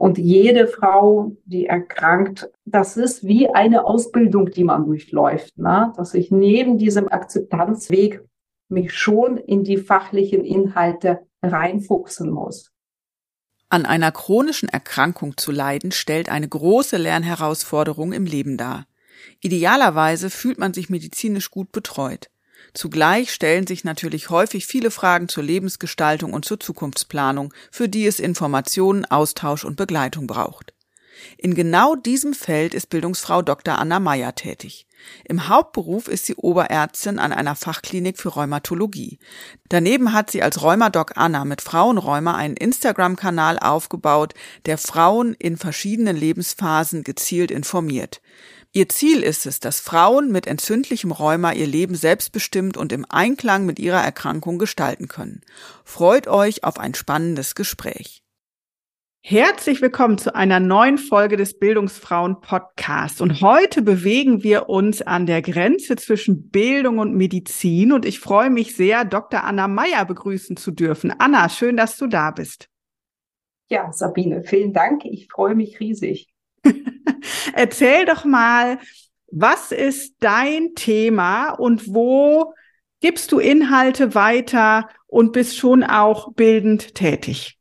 Und jede Frau, die erkrankt, das ist wie eine Ausbildung, die man durchläuft, ne? dass ich neben diesem Akzeptanzweg mich schon in die fachlichen Inhalte reinfuchsen muss. An einer chronischen Erkrankung zu leiden stellt eine große Lernherausforderung im Leben dar. Idealerweise fühlt man sich medizinisch gut betreut. Zugleich stellen sich natürlich häufig viele Fragen zur Lebensgestaltung und zur Zukunftsplanung, für die es Informationen, Austausch und Begleitung braucht. In genau diesem Feld ist Bildungsfrau Dr. Anna Meyer tätig. Im Hauptberuf ist sie Oberärztin an einer Fachklinik für Rheumatologie. Daneben hat sie als Rheumadoc Anna mit Frauenrheuma einen Instagram-Kanal aufgebaut, der Frauen in verschiedenen Lebensphasen gezielt informiert. Ihr Ziel ist es, dass Frauen mit entzündlichem Rheuma ihr Leben selbstbestimmt und im Einklang mit ihrer Erkrankung gestalten können. Freut euch auf ein spannendes Gespräch. Herzlich willkommen zu einer neuen Folge des Bildungsfrauen Podcasts. Und heute bewegen wir uns an der Grenze zwischen Bildung und Medizin. Und ich freue mich sehr, Dr. Anna Meyer begrüßen zu dürfen. Anna, schön, dass du da bist. Ja, Sabine, vielen Dank. Ich freue mich riesig. Erzähl doch mal, was ist dein Thema und wo gibst du Inhalte weiter und bist schon auch bildend tätig?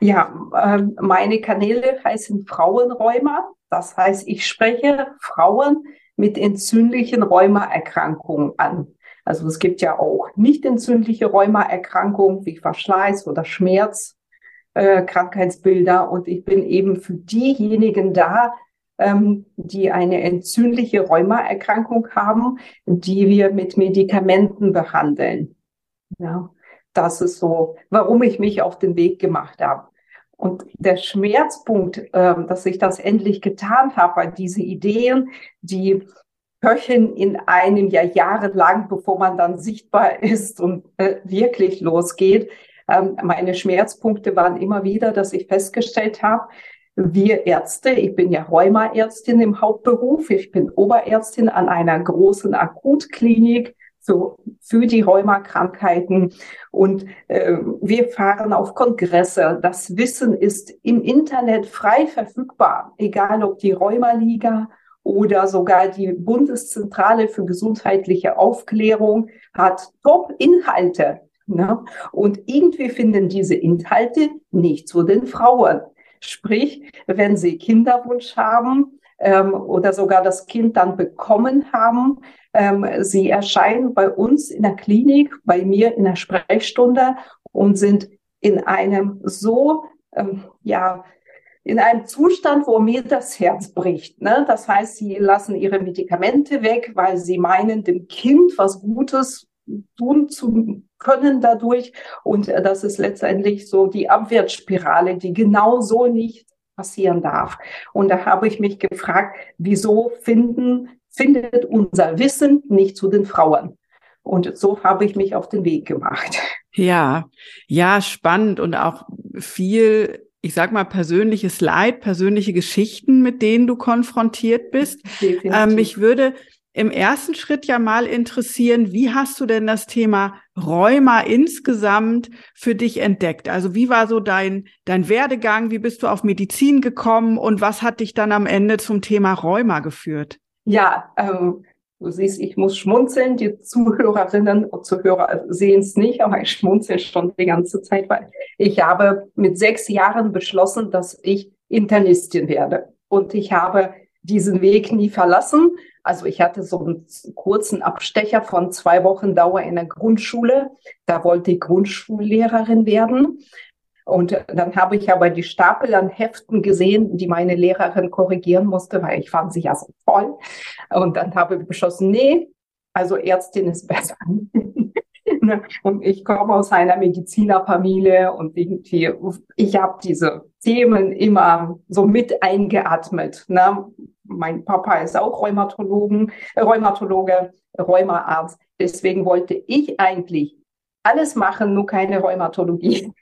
Ja, äh, meine Kanäle heißen Frauenräumer. Das heißt, ich spreche Frauen mit entzündlichen Rheumaerkrankungen an. Also es gibt ja auch nicht entzündliche Rheumaerkrankungen wie Verschleiß oder Schmerz äh, Krankheitsbilder und ich bin eben für diejenigen da, ähm, die eine entzündliche Rheumaerkrankung haben, die wir mit Medikamenten behandeln. Ja, das ist so, warum ich mich auf den Weg gemacht habe. Und der Schmerzpunkt, äh, dass ich das endlich getan habe, war diese Ideen, die köcheln in einem ja jahrelang, bevor man dann sichtbar ist und äh, wirklich losgeht, ähm, meine Schmerzpunkte waren immer wieder, dass ich festgestellt habe, wir Ärzte, ich bin ja Rheumaärztin im Hauptberuf, ich bin Oberärztin an einer großen Akutklinik für, für die Rheumakrankheiten und äh, wir fahren auf Kongresse. Das Wissen ist im Internet frei verfügbar, egal ob die Rheumaliga oder sogar die Bundeszentrale für gesundheitliche Aufklärung hat Top-Inhalte Ne? Und irgendwie finden diese Inhalte nicht zu den Frauen. Sprich, wenn sie Kinderwunsch haben ähm, oder sogar das Kind dann bekommen haben, ähm, sie erscheinen bei uns in der Klinik, bei mir in der Sprechstunde und sind in einem so, ähm, ja, in einem Zustand, wo mir das Herz bricht. Ne? Das heißt, sie lassen ihre Medikamente weg, weil sie meinen, dem Kind was Gutes tun zu können dadurch. Und äh, das ist letztendlich so die Abwärtsspirale, die genau so nicht passieren darf. Und da habe ich mich gefragt, wieso finden, findet unser Wissen nicht zu den Frauen? Und so habe ich mich auf den Weg gemacht. Ja, ja, spannend und auch viel, ich sag mal, persönliches Leid, persönliche Geschichten, mit denen du konfrontiert bist. Ähm, mich würde im ersten Schritt ja mal interessieren, wie hast du denn das Thema Rheuma insgesamt für dich entdeckt? Also wie war so dein, dein Werdegang? Wie bist du auf Medizin gekommen und was hat dich dann am Ende zum Thema Rheuma geführt? Ja, ähm, Du siehst, ich muss schmunzeln. Die Zuhörerinnen und Zuhörer sehen es nicht, aber ich schmunzel schon die ganze Zeit, weil ich habe mit sechs Jahren beschlossen, dass ich Internistin werde. Und ich habe diesen Weg nie verlassen. Also ich hatte so einen kurzen Abstecher von zwei Wochen Dauer in der Grundschule. Da wollte ich Grundschullehrerin werden. Und dann habe ich aber die Stapel an Heften gesehen, die meine Lehrerin korrigieren musste, weil ich fand sie ja so toll. Und dann habe ich beschlossen, nee, also Ärztin ist besser. und ich komme aus einer Medizinerfamilie und irgendwie, ich habe diese Themen immer so mit eingeatmet. Ne? Mein Papa ist auch Rheumatologen, Rheumatologe, Rheumaarzt. Deswegen wollte ich eigentlich alles machen, nur keine Rheumatologie.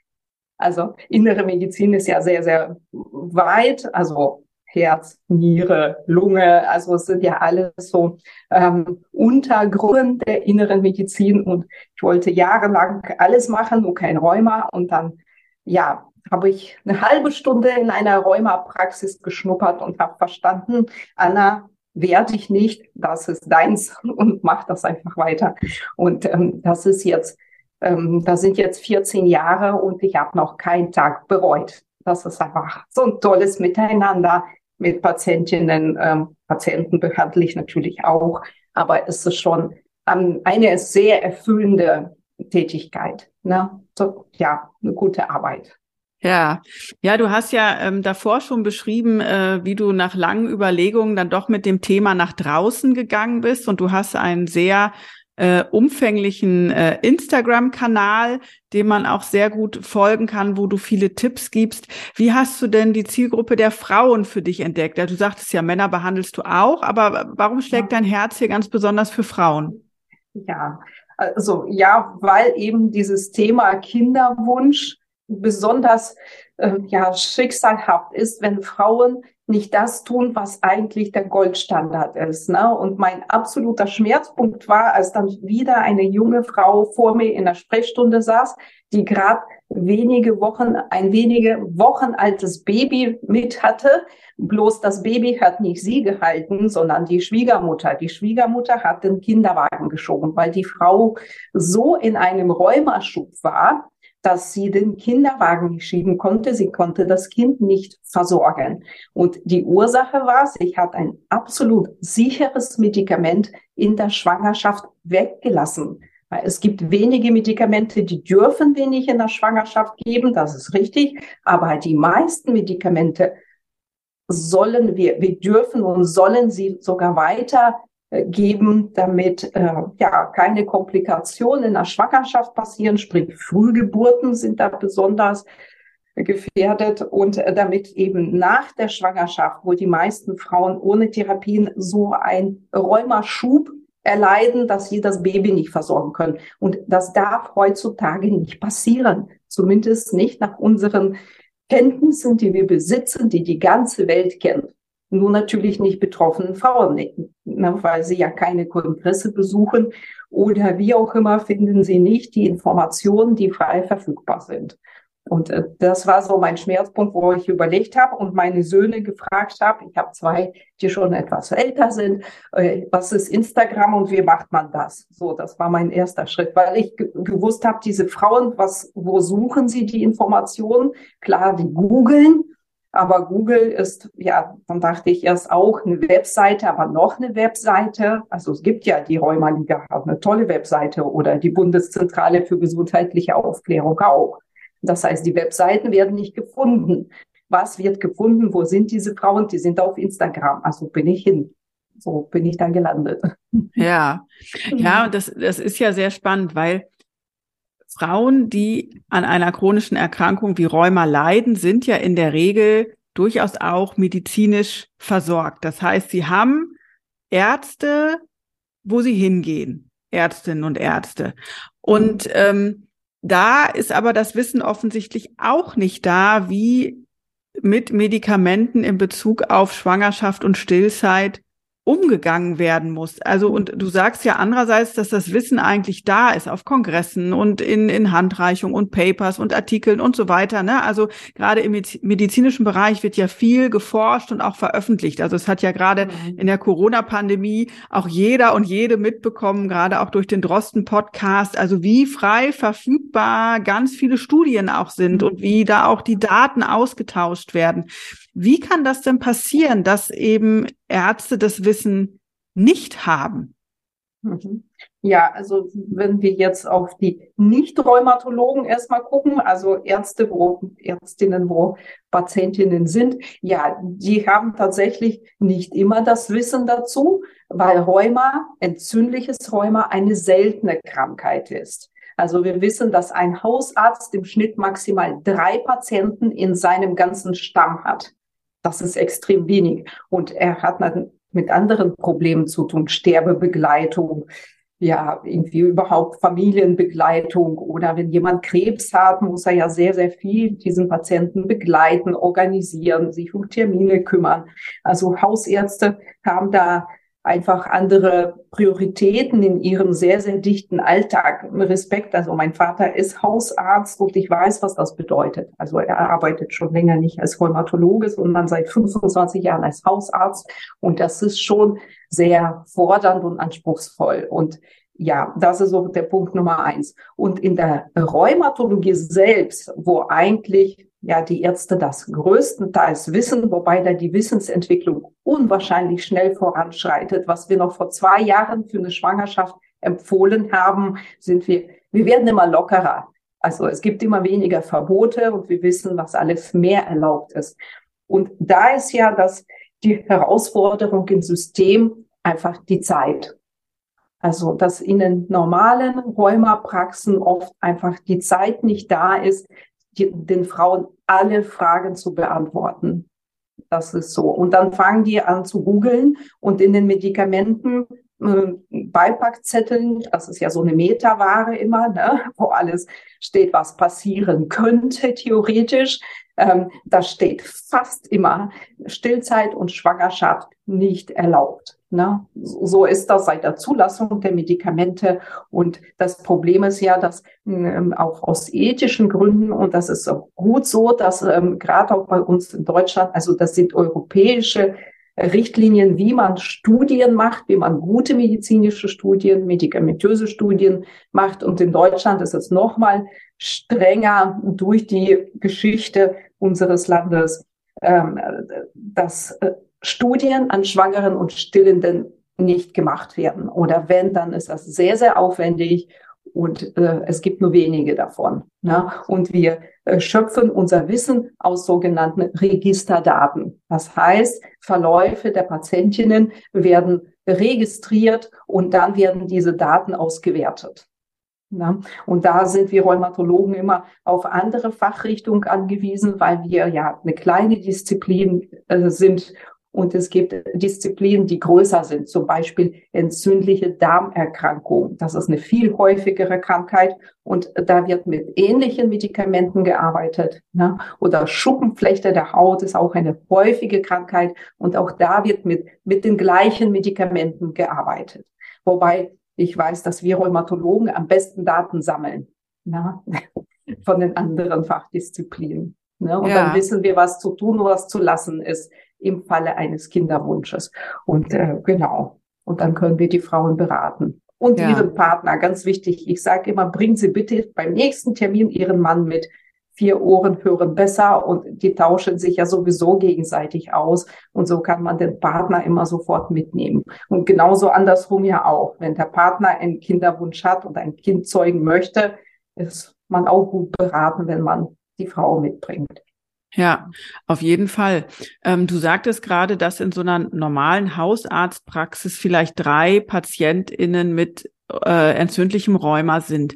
Also innere Medizin ist ja sehr, sehr weit. Also Herz, Niere, Lunge, also es sind ja alles so ähm, Untergrund der inneren Medizin und ich wollte jahrelang alles machen, nur kein Rheuma und dann, ja, habe ich eine halbe Stunde in einer Rheuma-Praxis geschnuppert und habe verstanden, Anna, werde ich nicht, das ist deins und mach das einfach weiter. Und ähm, das ist jetzt ähm, da sind jetzt 14 Jahre und ich habe noch keinen Tag bereut. Das ist einfach so ein tolles Miteinander mit Patientinnen, ähm, Patienten behandle ich natürlich auch, aber es ist schon ähm, eine sehr erfüllende Tätigkeit. Ne? So, ja, eine gute Arbeit. Ja, ja, du hast ja ähm, davor schon beschrieben, äh, wie du nach langen Überlegungen dann doch mit dem Thema nach draußen gegangen bist und du hast einen sehr äh, umfänglichen äh, Instagram-Kanal, dem man auch sehr gut folgen kann, wo du viele Tipps gibst. Wie hast du denn die Zielgruppe der Frauen für dich entdeckt? Ja, du sagtest ja, Männer behandelst du auch, aber warum schlägt dein Herz hier ganz besonders für Frauen? Ja, also ja, weil eben dieses Thema Kinderwunsch besonders äh, ja schicksalhaft ist, wenn Frauen nicht das tun, was eigentlich der Goldstandard ist. Ne? Und mein absoluter Schmerzpunkt war, als dann wieder eine junge Frau vor mir in der Sprechstunde saß, die gerade wenige Wochen, ein wenige Wochen altes Baby mit hatte. Bloß das Baby hat nicht sie gehalten, sondern die Schwiegermutter. Die Schwiegermutter hat den Kinderwagen geschoben, weil die Frau so in einem Rheumaschub war, dass sie den Kinderwagen nicht schieben konnte. Sie konnte das Kind nicht versorgen. Und die Ursache war, sie hat ein absolut sicheres Medikament in der Schwangerschaft weggelassen. Es gibt wenige Medikamente, die dürfen wir nicht in der Schwangerschaft geben, das ist richtig. Aber die meisten Medikamente sollen wir, wir dürfen und sollen sie sogar weiter geben, damit äh, ja keine Komplikationen in der Schwangerschaft passieren, sprich Frühgeburten sind da besonders gefährdet und äh, damit eben nach der Schwangerschaft, wo die meisten Frauen ohne Therapien so ein Rheumaschub erleiden, dass sie das Baby nicht versorgen können. Und das darf heutzutage nicht passieren, zumindest nicht nach unseren Kenntnissen, die wir besitzen, die die ganze Welt kennt. Nur natürlich nicht betroffenen Frauen, ne, weil sie ja keine Kongresse besuchen oder wie auch immer finden sie nicht die Informationen, die frei verfügbar sind. Und äh, das war so mein Schmerzpunkt, wo ich überlegt habe und meine Söhne gefragt habe. Ich habe zwei, die schon etwas älter sind. Äh, was ist Instagram und wie macht man das? So, das war mein erster Schritt, weil ich gewusst habe, diese Frauen, was, wo suchen sie die Informationen? Klar, die googeln aber Google ist, ja, dann dachte ich erst auch eine Webseite, aber noch eine Webseite. Also es gibt ja die Rheumaliga, eine tolle Webseite oder die Bundeszentrale für gesundheitliche Aufklärung auch. Das heißt, die Webseiten werden nicht gefunden. Was wird gefunden? Wo sind diese Frauen? Die sind auf Instagram. Also bin ich hin. So bin ich dann gelandet. Ja, ja, das, das ist ja sehr spannend, weil Frauen, die an einer chronischen Erkrankung wie Rheuma leiden, sind ja in der Regel durchaus auch medizinisch versorgt. Das heißt, sie haben Ärzte, wo sie hingehen, Ärztinnen und Ärzte. Und ähm, da ist aber das Wissen offensichtlich auch nicht da, wie mit Medikamenten in Bezug auf Schwangerschaft und Stillzeit umgegangen werden muss. Also, und du sagst ja andererseits, dass das Wissen eigentlich da ist auf Kongressen und in, in Handreichung und Papers und Artikeln und so weiter. Ne? Also gerade im medizinischen Bereich wird ja viel geforscht und auch veröffentlicht. Also es hat ja gerade mhm. in der Corona-Pandemie auch jeder und jede mitbekommen, gerade auch durch den Drosten-Podcast, also wie frei verfügbar ganz viele Studien auch sind mhm. und wie da auch die Daten ausgetauscht werden. Wie kann das denn passieren, dass eben Ärzte das Wissen nicht haben? Mhm. Ja, also wenn wir jetzt auf die Nicht-Rheumatologen erstmal gucken, also Ärzte, wo Ärztinnen, wo Patientinnen sind, ja, die haben tatsächlich nicht immer das Wissen dazu, weil Rheuma, entzündliches Rheuma, eine seltene Krankheit ist. Also wir wissen, dass ein Hausarzt im Schnitt maximal drei Patienten in seinem ganzen Stamm hat. Das ist extrem wenig. Und er hat mit anderen Problemen zu tun, Sterbebegleitung, ja, irgendwie überhaupt Familienbegleitung oder wenn jemand Krebs hat, muss er ja sehr, sehr viel diesen Patienten begleiten, organisieren, sich um Termine kümmern. Also Hausärzte haben da einfach andere Prioritäten in ihrem sehr, sehr dichten Alltag. Respekt. Also mein Vater ist Hausarzt und ich weiß, was das bedeutet. Also er arbeitet schon länger nicht als Rheumatologe, sondern seit 25 Jahren als Hausarzt. Und das ist schon sehr fordernd und anspruchsvoll. Und ja, das ist so der Punkt Nummer eins. Und in der Rheumatologie selbst, wo eigentlich ja die Ärzte das größtenteils wissen, wobei da die Wissensentwicklung unwahrscheinlich schnell voranschreitet. Was wir noch vor zwei Jahren für eine Schwangerschaft empfohlen haben, sind wir, wir werden immer lockerer. Also es gibt immer weniger Verbote und wir wissen, was alles mehr erlaubt ist. Und da ist ja das, die Herausforderung im System einfach die Zeit. Also, dass in den normalen Rheumapraxen oft einfach die Zeit nicht da ist, die, den Frauen alle Fragen zu beantworten. Das ist so. Und dann fangen die an zu googeln und in den Medikamenten äh, Beipackzetteln, das ist ja so eine Metaware immer, ne, wo alles steht, was passieren könnte theoretisch. Ähm, da steht fast immer Stillzeit und Schwangerschaft nicht erlaubt. Ne? So ist das seit der Zulassung der Medikamente. Und das Problem ist ja, dass ähm, auch aus ethischen Gründen, und das ist gut so, dass ähm, gerade auch bei uns in Deutschland, also das sind europäische Richtlinien, wie man Studien macht, wie man gute medizinische Studien, medikamentöse Studien macht. Und in Deutschland ist es nochmal strenger durch die Geschichte unseres Landes, ähm, dass äh, Studien an Schwangeren und Stillenden nicht gemacht werden. Oder wenn, dann ist das sehr, sehr aufwendig und äh, es gibt nur wenige davon. Ne? Und wir äh, schöpfen unser Wissen aus sogenannten Registerdaten. Das heißt, Verläufe der Patientinnen werden registriert und dann werden diese Daten ausgewertet. Ne? Und da sind wir Rheumatologen immer auf andere Fachrichtungen angewiesen, weil wir ja eine kleine Disziplin äh, sind und es gibt Disziplinen, die größer sind, zum Beispiel entzündliche Darmerkrankungen. Das ist eine viel häufigere Krankheit und da wird mit ähnlichen Medikamenten gearbeitet. Ne? Oder Schuppenflechte der Haut ist auch eine häufige Krankheit und auch da wird mit, mit den gleichen Medikamenten gearbeitet. Wobei ich weiß, dass wir Rheumatologen am besten Daten sammeln ne? von den anderen Fachdisziplinen. Ne? Und ja. dann wissen wir, was zu tun, was zu lassen ist im Falle eines Kinderwunsches. Und äh, genau. Und dann können wir die Frauen beraten. Und ja. ihren Partner, ganz wichtig. Ich sage immer, bringen Sie bitte beim nächsten Termin Ihren Mann mit. Vier Ohren hören besser und die tauschen sich ja sowieso gegenseitig aus. Und so kann man den Partner immer sofort mitnehmen. Und genauso andersrum ja auch. Wenn der Partner einen Kinderwunsch hat und ein Kind zeugen möchte, ist man auch gut beraten, wenn man die Frau mitbringt. Ja, auf jeden Fall. Ähm, du sagtest gerade, dass in so einer normalen Hausarztpraxis vielleicht drei PatientInnen mit äh, entzündlichem Rheuma sind.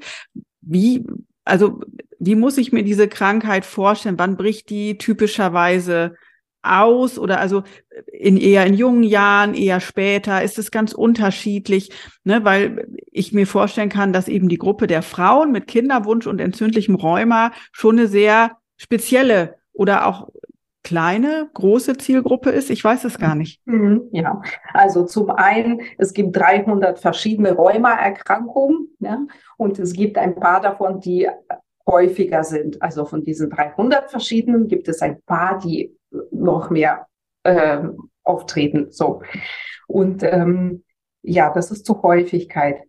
Wie, also, wie muss ich mir diese Krankheit vorstellen? Wann bricht die typischerweise aus oder also in eher in jungen Jahren, eher später, ist es ganz unterschiedlich, ne, weil ich mir vorstellen kann, dass eben die Gruppe der Frauen mit Kinderwunsch und entzündlichem Rheuma schon eine sehr spezielle oder auch kleine, große Zielgruppe ist? Ich weiß es gar nicht. Mhm, ja, also zum einen, es gibt 300 verschiedene Rheumaerkrankungen ja, und es gibt ein paar davon, die häufiger sind. Also von diesen 300 verschiedenen gibt es ein paar, die noch mehr äh, auftreten. So. Und ähm, ja, das ist zur Häufigkeit.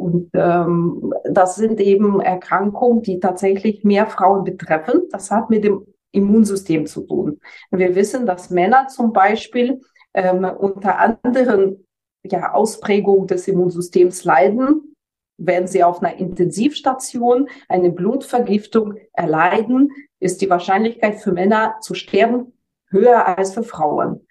Und ähm, das sind eben Erkrankungen, die tatsächlich mehr Frauen betreffen. Das hat mit dem Immunsystem zu tun. Wir wissen, dass Männer zum Beispiel ähm, unter anderen ja, Ausprägungen des Immunsystems leiden, wenn sie auf einer Intensivstation eine Blutvergiftung erleiden, ist die Wahrscheinlichkeit für Männer zu sterben höher als für Frauen.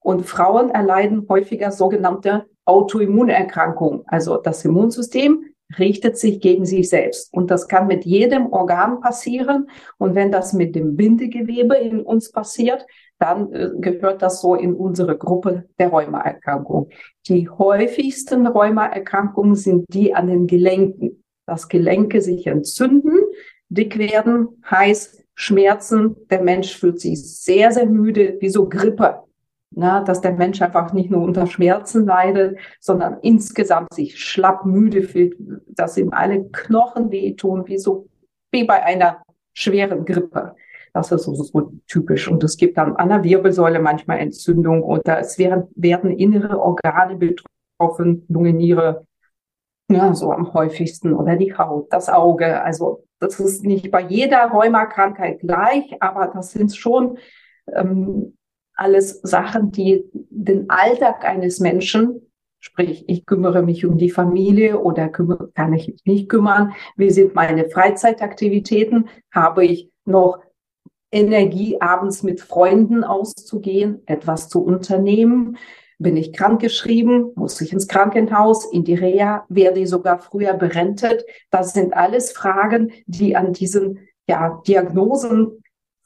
Und Frauen erleiden häufiger sogenannte Autoimmunerkrankungen. Also das Immunsystem richtet sich gegen sich selbst. Und das kann mit jedem Organ passieren. Und wenn das mit dem Bindegewebe in uns passiert, dann äh, gehört das so in unsere Gruppe der Rheumaerkrankungen. Die häufigsten Rheumaerkrankungen sind die an den Gelenken. Dass Gelenke sich entzünden, dick werden, heiß, Schmerzen. Der Mensch fühlt sich sehr, sehr müde, wie so Grippe na, dass der Mensch einfach nicht nur unter Schmerzen leidet, sondern insgesamt sich schlapp müde fühlt, dass ihm alle Knochen wehtun, wie so, wie bei einer schweren Grippe. Das ist so, so typisch. Und es gibt dann an der Wirbelsäule manchmal Entzündung oder es werden, werden innere Organe betroffen, Lunge, Niere, ja, so am häufigsten oder die Haut, das Auge. Also das ist nicht bei jeder Rheumakrankheit gleich, aber das sind schon ähm, alles Sachen, die den Alltag eines Menschen, sprich, ich kümmere mich um die Familie oder kümmere, kann ich mich nicht kümmern, wie sind meine Freizeitaktivitäten, habe ich noch Energie, abends mit Freunden auszugehen, etwas zu unternehmen, bin ich krankgeschrieben, muss ich ins Krankenhaus, in die Reha, werde ich sogar früher berentet. Das sind alles Fragen, die an diesen ja, Diagnosen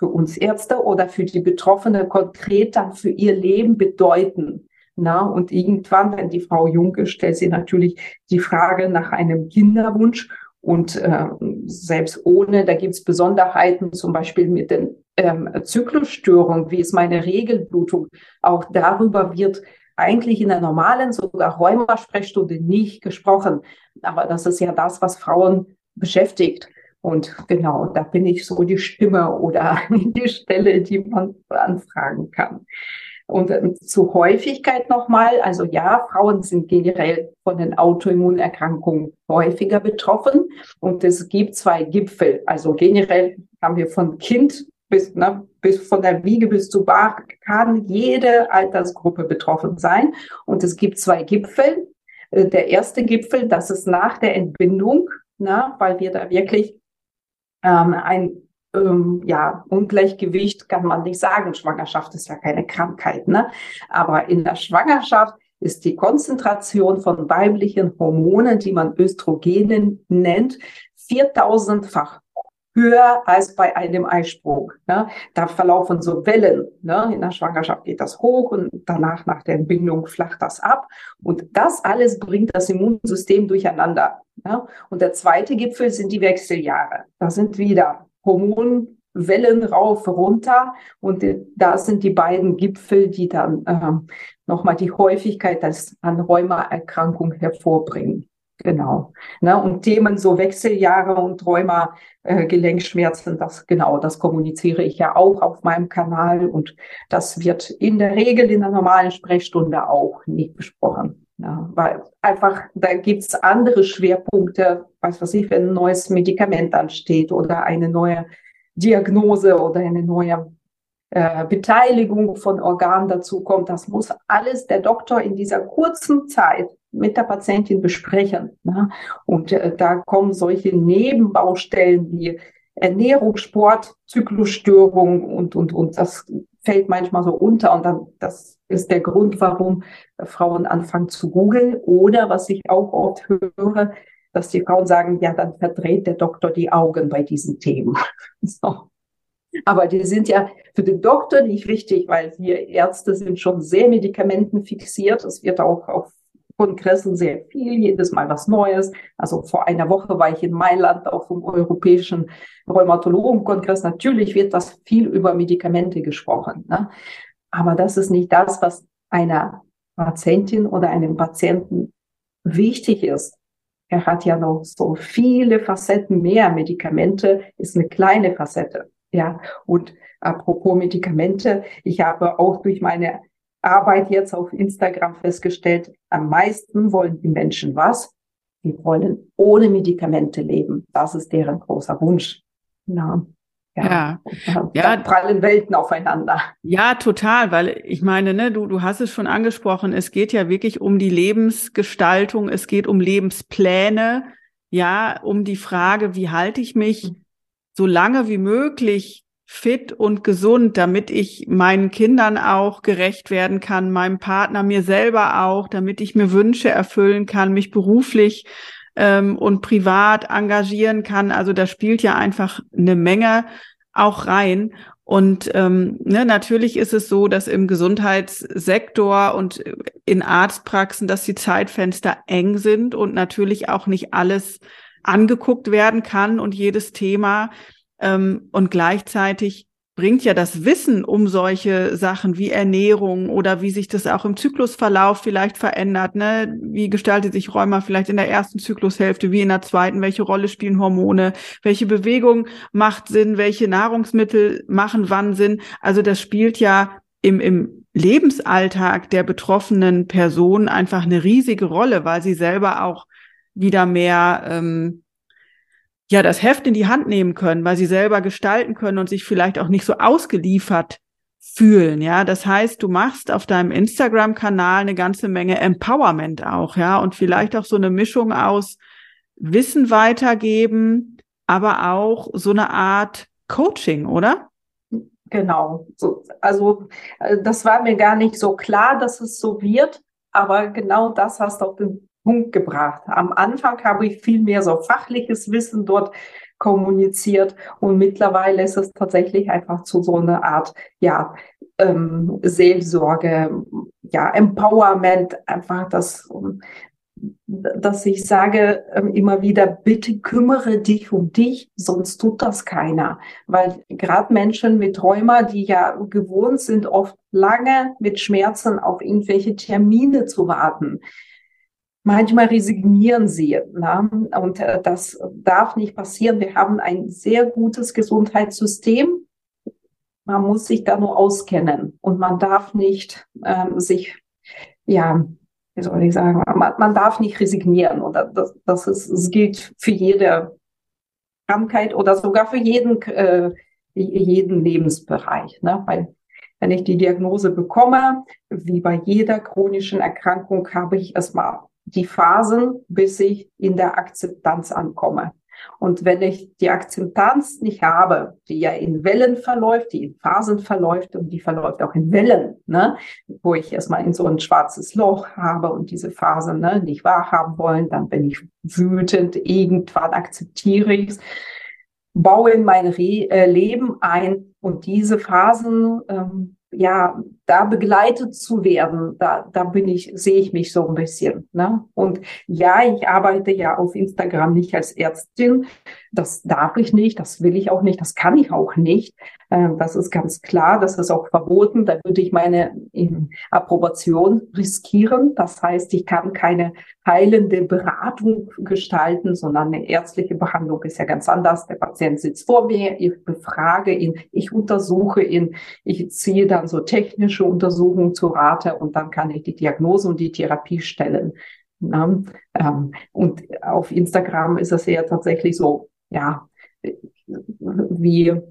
für uns Ärzte oder für die Betroffene konkret dann für ihr Leben bedeuten. Na, und irgendwann, wenn die Frau jung ist, stellt sie natürlich die Frage nach einem Kinderwunsch. Und äh, selbst ohne, da gibt es Besonderheiten, zum Beispiel mit den ähm, Zyklusstörungen, wie ist meine Regelblutung. Auch darüber wird eigentlich in der normalen, sogar Rheumasprechstunde nicht gesprochen. Aber das ist ja das, was Frauen beschäftigt. Und genau, da bin ich so die Stimme oder die Stelle, die man anfragen kann. Und ähm, zur Häufigkeit nochmal, also ja, Frauen sind generell von den Autoimmunerkrankungen häufiger betroffen und es gibt zwei Gipfel. Also generell haben wir von Kind bis, ne, bis von der Wiege bis zu Bach kann jede Altersgruppe betroffen sein. Und es gibt zwei Gipfel. Äh, der erste Gipfel, das ist nach der Entbindung, ne, weil wir da wirklich ähm, ein ähm, ja, Ungleichgewicht kann man nicht sagen. Schwangerschaft ist ja keine Krankheit, ne? Aber in der Schwangerschaft ist die Konzentration von weiblichen Hormonen, die man Östrogenen nennt, 4000-fach höher als bei einem Eisprung. Ne? Da verlaufen so Wellen. Ne? In der Schwangerschaft geht das hoch und danach nach der Entbindung flacht das ab. Und das alles bringt das Immunsystem durcheinander. Ne? Und der zweite Gipfel sind die Wechseljahre. Da sind wieder Hormonwellen rauf, runter. Und da sind die beiden Gipfel, die dann äh, nochmal die Häufigkeit als an Rheumaerkrankung hervorbringen. Genau. Ne, und Themen so Wechseljahre und Rheuma, äh, Gelenkschmerzen, das genau, das kommuniziere ich ja auch auf meinem Kanal und das wird in der Regel in der normalen Sprechstunde auch nicht besprochen. Ja, weil einfach, da gibt's andere Schwerpunkte, was weiß ich, wenn ein neues Medikament ansteht oder eine neue Diagnose oder eine neue äh, Beteiligung von Organen dazu kommt. Das muss alles der Doktor in dieser kurzen Zeit mit der Patientin besprechen. Ne? Und äh, da kommen solche Nebenbaustellen wie Ernährung, Sport, Zyklusstörung und, und, und das fällt manchmal so unter. Und dann, das ist der Grund, warum Frauen anfangen zu googeln. Oder was ich auch oft höre, dass die Frauen sagen, ja, dann verdreht der Doktor die Augen bei diesen Themen. so. Aber die sind ja für den Doktor nicht wichtig, weil wir Ärzte sind schon sehr medikamentenfixiert. Es wird auch auf Kongressen sehr viel, jedes Mal was Neues. Also vor einer Woche war ich in Mailand auf dem Europäischen Rheumatologenkongress. Natürlich wird das viel über Medikamente gesprochen. Ne? Aber das ist nicht das, was einer Patientin oder einem Patienten wichtig ist. Er hat ja noch so viele Facetten mehr. Medikamente ist eine kleine Facette. Ja, und apropos Medikamente, ich habe auch durch meine Arbeit jetzt auf Instagram festgestellt, am meisten wollen die Menschen was? Die wollen ohne Medikamente leben. Das ist deren großer Wunsch. Ja. Ja, ja, ja prallen Welten aufeinander. Ja, total, weil ich meine, ne, du, du hast es schon angesprochen, es geht ja wirklich um die Lebensgestaltung, es geht um Lebenspläne, ja, um die Frage, wie halte ich mich mhm. so lange wie möglich fit und gesund, damit ich meinen Kindern auch gerecht werden kann, meinem Partner, mir selber auch, damit ich mir Wünsche erfüllen kann, mich beruflich ähm, und privat engagieren kann. Also da spielt ja einfach eine Menge auch rein. Und ähm, ne, natürlich ist es so, dass im Gesundheitssektor und in Arztpraxen, dass die Zeitfenster eng sind und natürlich auch nicht alles angeguckt werden kann und jedes Thema. Ähm, und gleichzeitig bringt ja das Wissen um solche Sachen wie Ernährung oder wie sich das auch im Zyklusverlauf vielleicht verändert. Ne? Wie gestaltet sich Rheuma vielleicht in der ersten Zyklushälfte, wie in der zweiten? Welche Rolle spielen Hormone? Welche Bewegung macht Sinn? Welche Nahrungsmittel machen wann Sinn? Also das spielt ja im, im Lebensalltag der betroffenen Person einfach eine riesige Rolle, weil sie selber auch wieder mehr ähm, ja das Heft in die Hand nehmen können, weil sie selber gestalten können und sich vielleicht auch nicht so ausgeliefert fühlen, ja. Das heißt, du machst auf deinem Instagram-Kanal eine ganze Menge Empowerment auch, ja, und vielleicht auch so eine Mischung aus Wissen weitergeben, aber auch so eine Art Coaching, oder? Genau. So, also äh, das war mir gar nicht so klar, dass es so wird, aber genau das hast du auf den Punkt gebracht. Am Anfang habe ich viel mehr so fachliches Wissen dort kommuniziert und mittlerweile ist es tatsächlich einfach zu so einer Art, ja, ähm, Seelsorge, ja, Empowerment, einfach das, dass ich sage ähm, immer wieder, bitte kümmere dich um dich, sonst tut das keiner. Weil gerade Menschen mit Rheuma, die ja gewohnt sind, oft lange mit Schmerzen auf irgendwelche Termine zu warten, Manchmal resignieren sie. Na? Und äh, das darf nicht passieren. Wir haben ein sehr gutes Gesundheitssystem. Man muss sich da nur auskennen und man darf nicht ähm, sich, ja, wie soll ich sagen, man, man darf nicht resignieren. Und das, das, ist, das gilt für jede Krankheit oder sogar für jeden, äh, jeden Lebensbereich. Ne? Weil wenn ich die Diagnose bekomme, wie bei jeder chronischen Erkrankung, habe ich erstmal die Phasen, bis ich in der Akzeptanz ankomme. Und wenn ich die Akzeptanz nicht habe, die ja in Wellen verläuft, die in Phasen verläuft und die verläuft auch in Wellen, ne, wo ich erstmal in so ein schwarzes Loch habe und diese Phasen ne, nicht wahrhaben wollen, dann bin ich wütend, irgendwann akzeptiere ich es, baue in mein Re äh, Leben ein und diese Phasen ähm, ja, da begleitet zu werden, da, da bin ich, sehe ich mich so ein bisschen. Ne? Und ja, ich arbeite ja auf Instagram nicht als Ärztin. Das darf ich nicht, das will ich auch nicht, das kann ich auch nicht. Ähm, das ist ganz klar, das ist auch verboten. Da würde ich meine Approbation riskieren. Das heißt, ich kann keine heilende Beratung gestalten, sondern eine ärztliche Behandlung ist ja ganz anders. Der Patient sitzt vor mir, ich befrage ihn, ich untersuche ihn, ich ziehe dann so technische Untersuchungen zu Rate und dann kann ich die Diagnose und die Therapie stellen. Ähm, und auf Instagram ist es ja tatsächlich so, ja, wie, äh,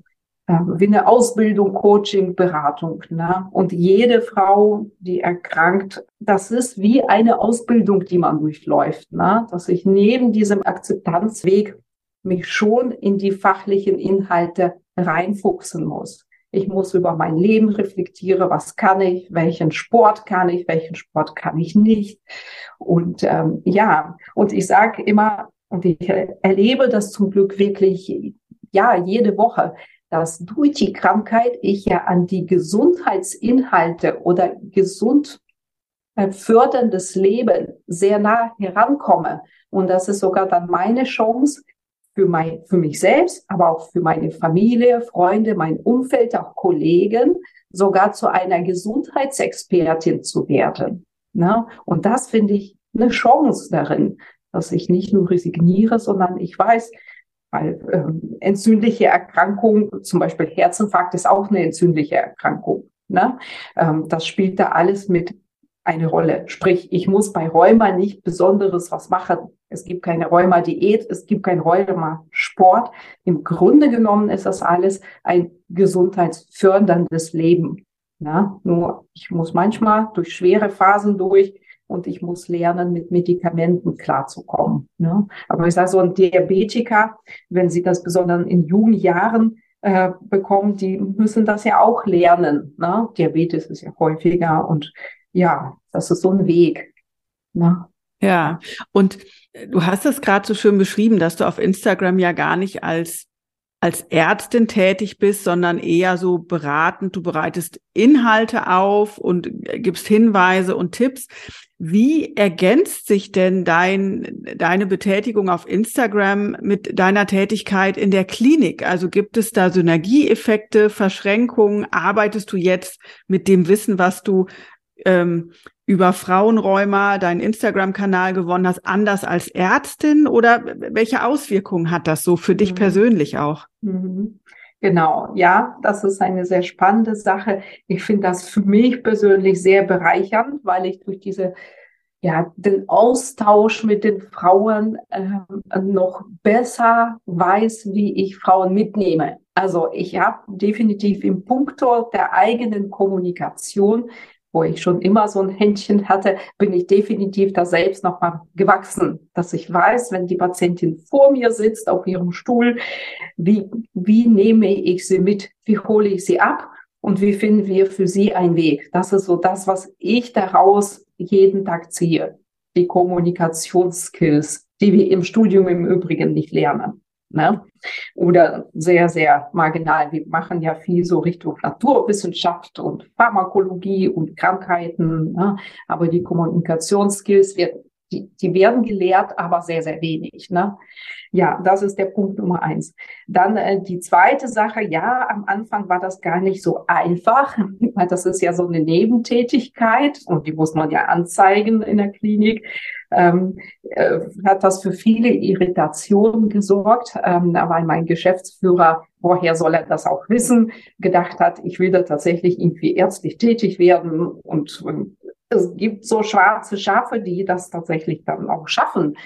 wie eine Ausbildung, Coaching, Beratung. Ne? Und jede Frau, die erkrankt, das ist wie eine Ausbildung, die man durchläuft. Ne? Dass ich neben diesem Akzeptanzweg mich schon in die fachlichen Inhalte reinfuchsen muss. Ich muss über mein Leben reflektieren, was kann ich, welchen Sport kann ich, welchen Sport kann ich nicht. Und ähm, ja, und ich sage immer, und ich erlebe das zum Glück wirklich, ja, jede Woche, dass durch die Krankheit ich ja an die Gesundheitsinhalte oder gesund äh, förderndes Leben sehr nah herankomme. Und das ist sogar dann meine Chance für, mein, für mich selbst, aber auch für meine Familie, Freunde, mein Umfeld, auch Kollegen, sogar zu einer Gesundheitsexpertin zu werden. Ne? Und das finde ich eine Chance darin, dass ich nicht nur resigniere, sondern ich weiß, weil ähm, entzündliche Erkrankung, zum Beispiel Herzinfarkt ist auch eine entzündliche Erkrankung. Ne? Ähm, das spielt da alles mit eine Rolle. Sprich, ich muss bei Rheuma nicht Besonderes was machen. Es gibt keine Rheuma-Diät, es gibt kein Rheuma-Sport. Im Grunde genommen ist das alles ein gesundheitsförderndes Leben. Ja, nur ich muss manchmal durch schwere Phasen durch und ich muss lernen, mit Medikamenten klarzukommen. Ne? Aber ich sage so, ein Diabetiker, wenn sie das besonders in jungen Jahren äh, bekommen, die müssen das ja auch lernen. Ne? Diabetes ist ja häufiger und ja, das ist so ein Weg. Ne? Ja, und du hast es gerade so schön beschrieben, dass du auf Instagram ja gar nicht als als Ärztin tätig bist, sondern eher so beratend. Du bereitest Inhalte auf und gibst Hinweise und Tipps. Wie ergänzt sich denn dein, deine Betätigung auf Instagram mit deiner Tätigkeit in der Klinik? Also gibt es da Synergieeffekte, Verschränkungen? Arbeitest du jetzt mit dem Wissen, was du ähm, über Frauenräumer deinen Instagram-Kanal gewonnen hast, anders als Ärztin oder welche Auswirkungen hat das so für dich mhm. persönlich auch? Mhm. Genau, ja, das ist eine sehr spannende Sache. Ich finde das für mich persönlich sehr bereichernd, weil ich durch diese ja, den Austausch mit den Frauen äh, noch besser weiß, wie ich Frauen mitnehme. Also ich habe definitiv im Punkto der eigenen Kommunikation wo ich schon immer so ein Händchen hatte, bin ich definitiv da selbst nochmal gewachsen, dass ich weiß, wenn die Patientin vor mir sitzt auf ihrem Stuhl, wie, wie nehme ich sie mit, wie hole ich sie ab und wie finden wir für sie einen Weg. Das ist so das, was ich daraus jeden Tag ziehe. Die Kommunikationsskills, die wir im Studium im Übrigen nicht lernen. Ne? Oder sehr, sehr marginal. Wir machen ja viel so Richtung Naturwissenschaft und Pharmakologie und Krankheiten. Ne? Aber die Kommunikationsskills, die, die werden gelehrt, aber sehr, sehr wenig. Ne? Ja, das ist der Punkt Nummer eins. Dann äh, die zweite Sache, ja, am Anfang war das gar nicht so einfach, weil das ist ja so eine Nebentätigkeit und die muss man ja anzeigen in der Klinik. Ähm, äh, hat das für viele Irritationen gesorgt, ähm, weil mein Geschäftsführer, woher soll er das auch wissen, gedacht hat, ich will da tatsächlich irgendwie ärztlich tätig werden und, und es gibt so schwarze Schafe, die das tatsächlich dann auch schaffen,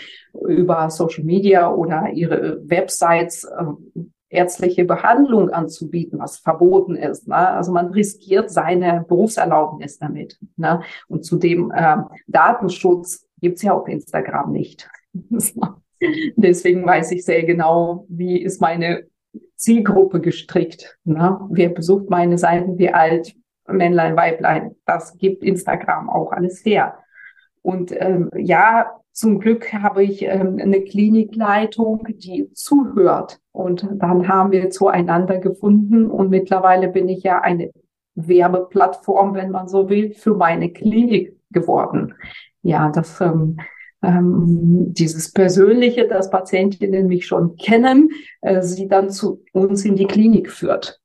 über Social Media oder ihre Websites äh, ärztliche Behandlung anzubieten, was verboten ist. Ne? Also man riskiert seine Berufserlaubnis damit. Ne? Und zudem äh, Datenschutz gibt's ja auf Instagram nicht. Deswegen weiß ich sehr genau, wie ist meine Zielgruppe gestrickt. Ne? Wer besucht meine Seiten, wie alt, Männlein, Weiblein. Das gibt Instagram auch alles her. Und ähm, ja, zum Glück habe ich ähm, eine Klinikleitung, die zuhört. Und dann haben wir zueinander gefunden. Und mittlerweile bin ich ja eine Werbeplattform, wenn man so will, für meine Klinik geworden. Ja, das ähm, ähm, dieses Persönliche, dass Patientinnen mich schon kennen, äh, sie dann zu uns in die Klinik führt.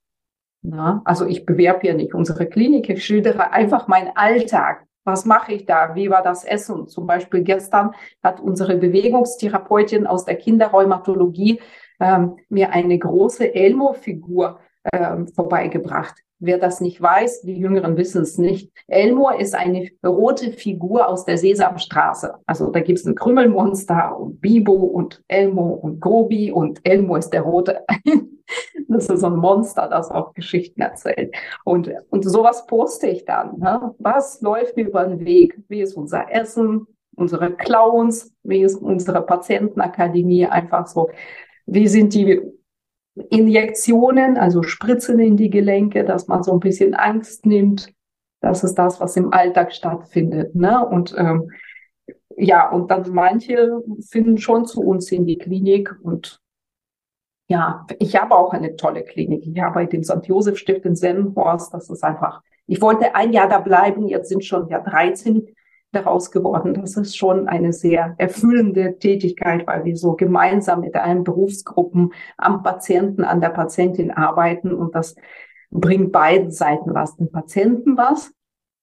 Na, also ich bewerbe ja nicht unsere Klinik, ich schildere einfach meinen Alltag. Was mache ich da? Wie war das Essen? Zum Beispiel gestern hat unsere Bewegungstherapeutin aus der Kinderrheumatologie ähm, mir eine große Elmo-Figur ähm, vorbeigebracht. Wer das nicht weiß, die Jüngeren wissen es nicht. Elmor ist eine rote Figur aus der Sesamstraße. Also da gibt es ein Krümmelmonster und Bibo und Elmo und Grobi und Elmo ist der rote. das ist so ein Monster, das auch Geschichten erzählt. Und, und sowas poste ich dann. Ne? Was läuft über den Weg? Wie ist unser Essen? Unsere Clowns? Wie ist unsere Patientenakademie? Einfach so. Wie sind die Injektionen, also Spritzen in die Gelenke, dass man so ein bisschen Angst nimmt. Das ist das, was im Alltag stattfindet. Ne? Und ähm, ja, und dann manche finden schon zu uns in die Klinik und ja, ich habe auch eine tolle Klinik. Ich arbeite im St. Josef Stift in Sennenhorst. Das ist einfach, ich wollte ein Jahr da bleiben, jetzt sind schon ja 13 daraus geworden. Das ist schon eine sehr erfüllende Tätigkeit, weil wir so gemeinsam mit allen Berufsgruppen am Patienten, an der Patientin arbeiten und das bringt beiden Seiten was. Den Patienten was,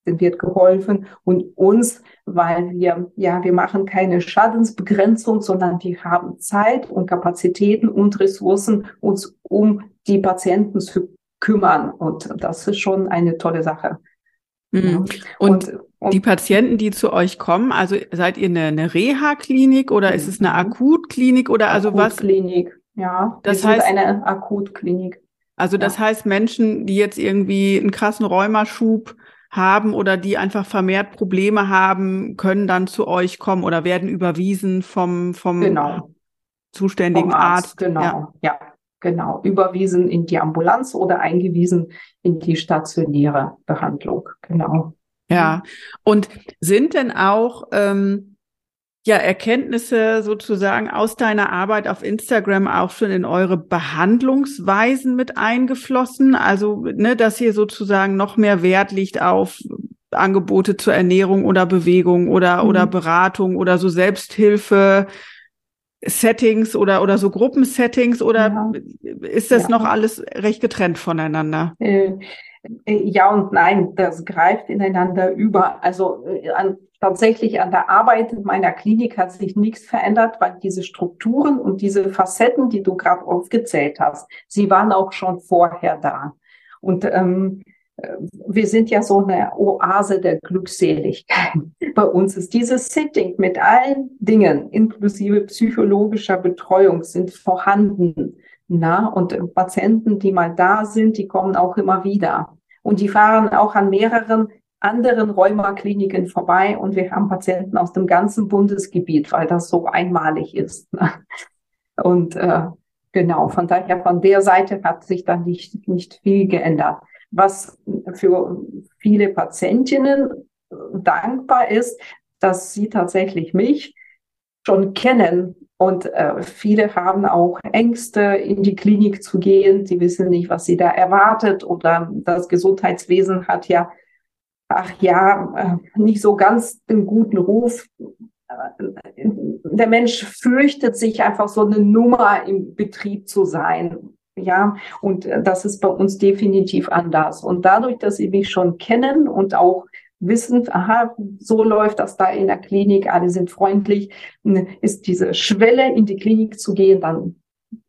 den wird geholfen und uns, weil wir, ja, wir machen keine Schadensbegrenzung, sondern wir haben Zeit und Kapazitäten und Ressourcen, uns um die Patienten zu kümmern. Und das ist schon eine tolle Sache. Mhm. Und, und, und, die Patienten, die zu euch kommen, also seid ihr eine, eine Reha-Klinik oder ist es eine mhm. Akutklinik oder also was? Akutklinik, ja. Das heißt eine Akutklinik. Also das ja. heißt Menschen, die jetzt irgendwie einen krassen Rheumaschub haben oder die einfach vermehrt Probleme haben, können dann zu euch kommen oder werden überwiesen vom, vom genau. zuständigen vom Arzt. Arzt. Genau, ja. ja. Genau, überwiesen in die Ambulanz oder eingewiesen in die stationäre Behandlung. Genau. Ja, und sind denn auch ähm, ja Erkenntnisse sozusagen aus deiner Arbeit auf Instagram auch schon in eure Behandlungsweisen mit eingeflossen? Also, ne, dass hier sozusagen noch mehr Wert liegt auf Angebote zur Ernährung oder Bewegung oder, mhm. oder Beratung oder so Selbsthilfe, Settings oder, oder so Gruppensettings oder ja. ist das ja. noch alles recht getrennt voneinander? Äh, ja und nein, das greift ineinander über. Also äh, an, tatsächlich an der Arbeit in meiner Klinik hat sich nichts verändert, weil diese Strukturen und diese Facetten, die du gerade aufgezählt hast, sie waren auch schon vorher da. Und ähm, wir sind ja so eine Oase der Glückseligkeit. Bei uns ist dieses Sitting mit allen Dingen, inklusive psychologischer Betreuung, sind vorhanden. Na, und Patienten, die mal da sind, die kommen auch immer wieder. Und die fahren auch an mehreren anderen Rheumakliniken vorbei und wir haben Patienten aus dem ganzen Bundesgebiet, weil das so einmalig ist. Und äh, genau, von daher, von der Seite hat sich da nicht, nicht viel geändert was für viele Patientinnen dankbar ist, dass sie tatsächlich mich schon kennen. Und äh, viele haben auch Ängste, in die Klinik zu gehen. Sie wissen nicht, was sie da erwartet. Oder das Gesundheitswesen hat ja, ach ja, äh, nicht so ganz den guten Ruf. Der Mensch fürchtet sich einfach so eine Nummer im Betrieb zu sein. Ja, und äh, das ist bei uns definitiv anders. Und dadurch, dass sie mich schon kennen und auch wissen, aha, so läuft das da in der Klinik, alle sind freundlich, ist diese Schwelle in die Klinik zu gehen, dann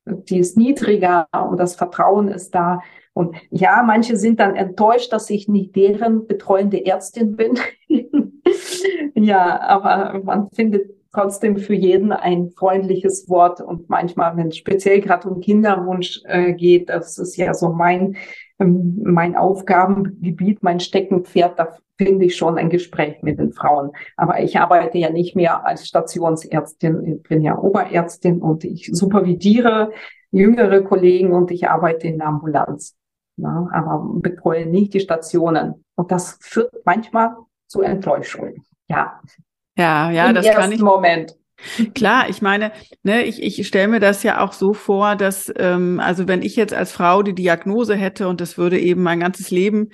die ist niedriger und das Vertrauen ist da. Und ja, manche sind dann enttäuscht, dass ich nicht deren betreuende Ärztin bin. ja, aber man findet trotzdem für jeden ein freundliches Wort und manchmal, wenn es speziell gerade um Kinderwunsch äh, geht, das ist ja so mein ähm, mein Aufgabengebiet, mein Steckenpferd, da finde ich schon ein Gespräch mit den Frauen. Aber ich arbeite ja nicht mehr als Stationsärztin, ich bin ja Oberärztin und ich supervidiere jüngere Kollegen und ich arbeite in der Ambulanz. Ja, aber betreue nicht die Stationen. Und das führt manchmal zu Enttäuschung. Ja. Ja, ja, Im das kann ich. Moment. Klar, ich meine, ne, ich, ich stelle mir das ja auch so vor, dass, ähm, also wenn ich jetzt als Frau die Diagnose hätte und das würde eben mein ganzes Leben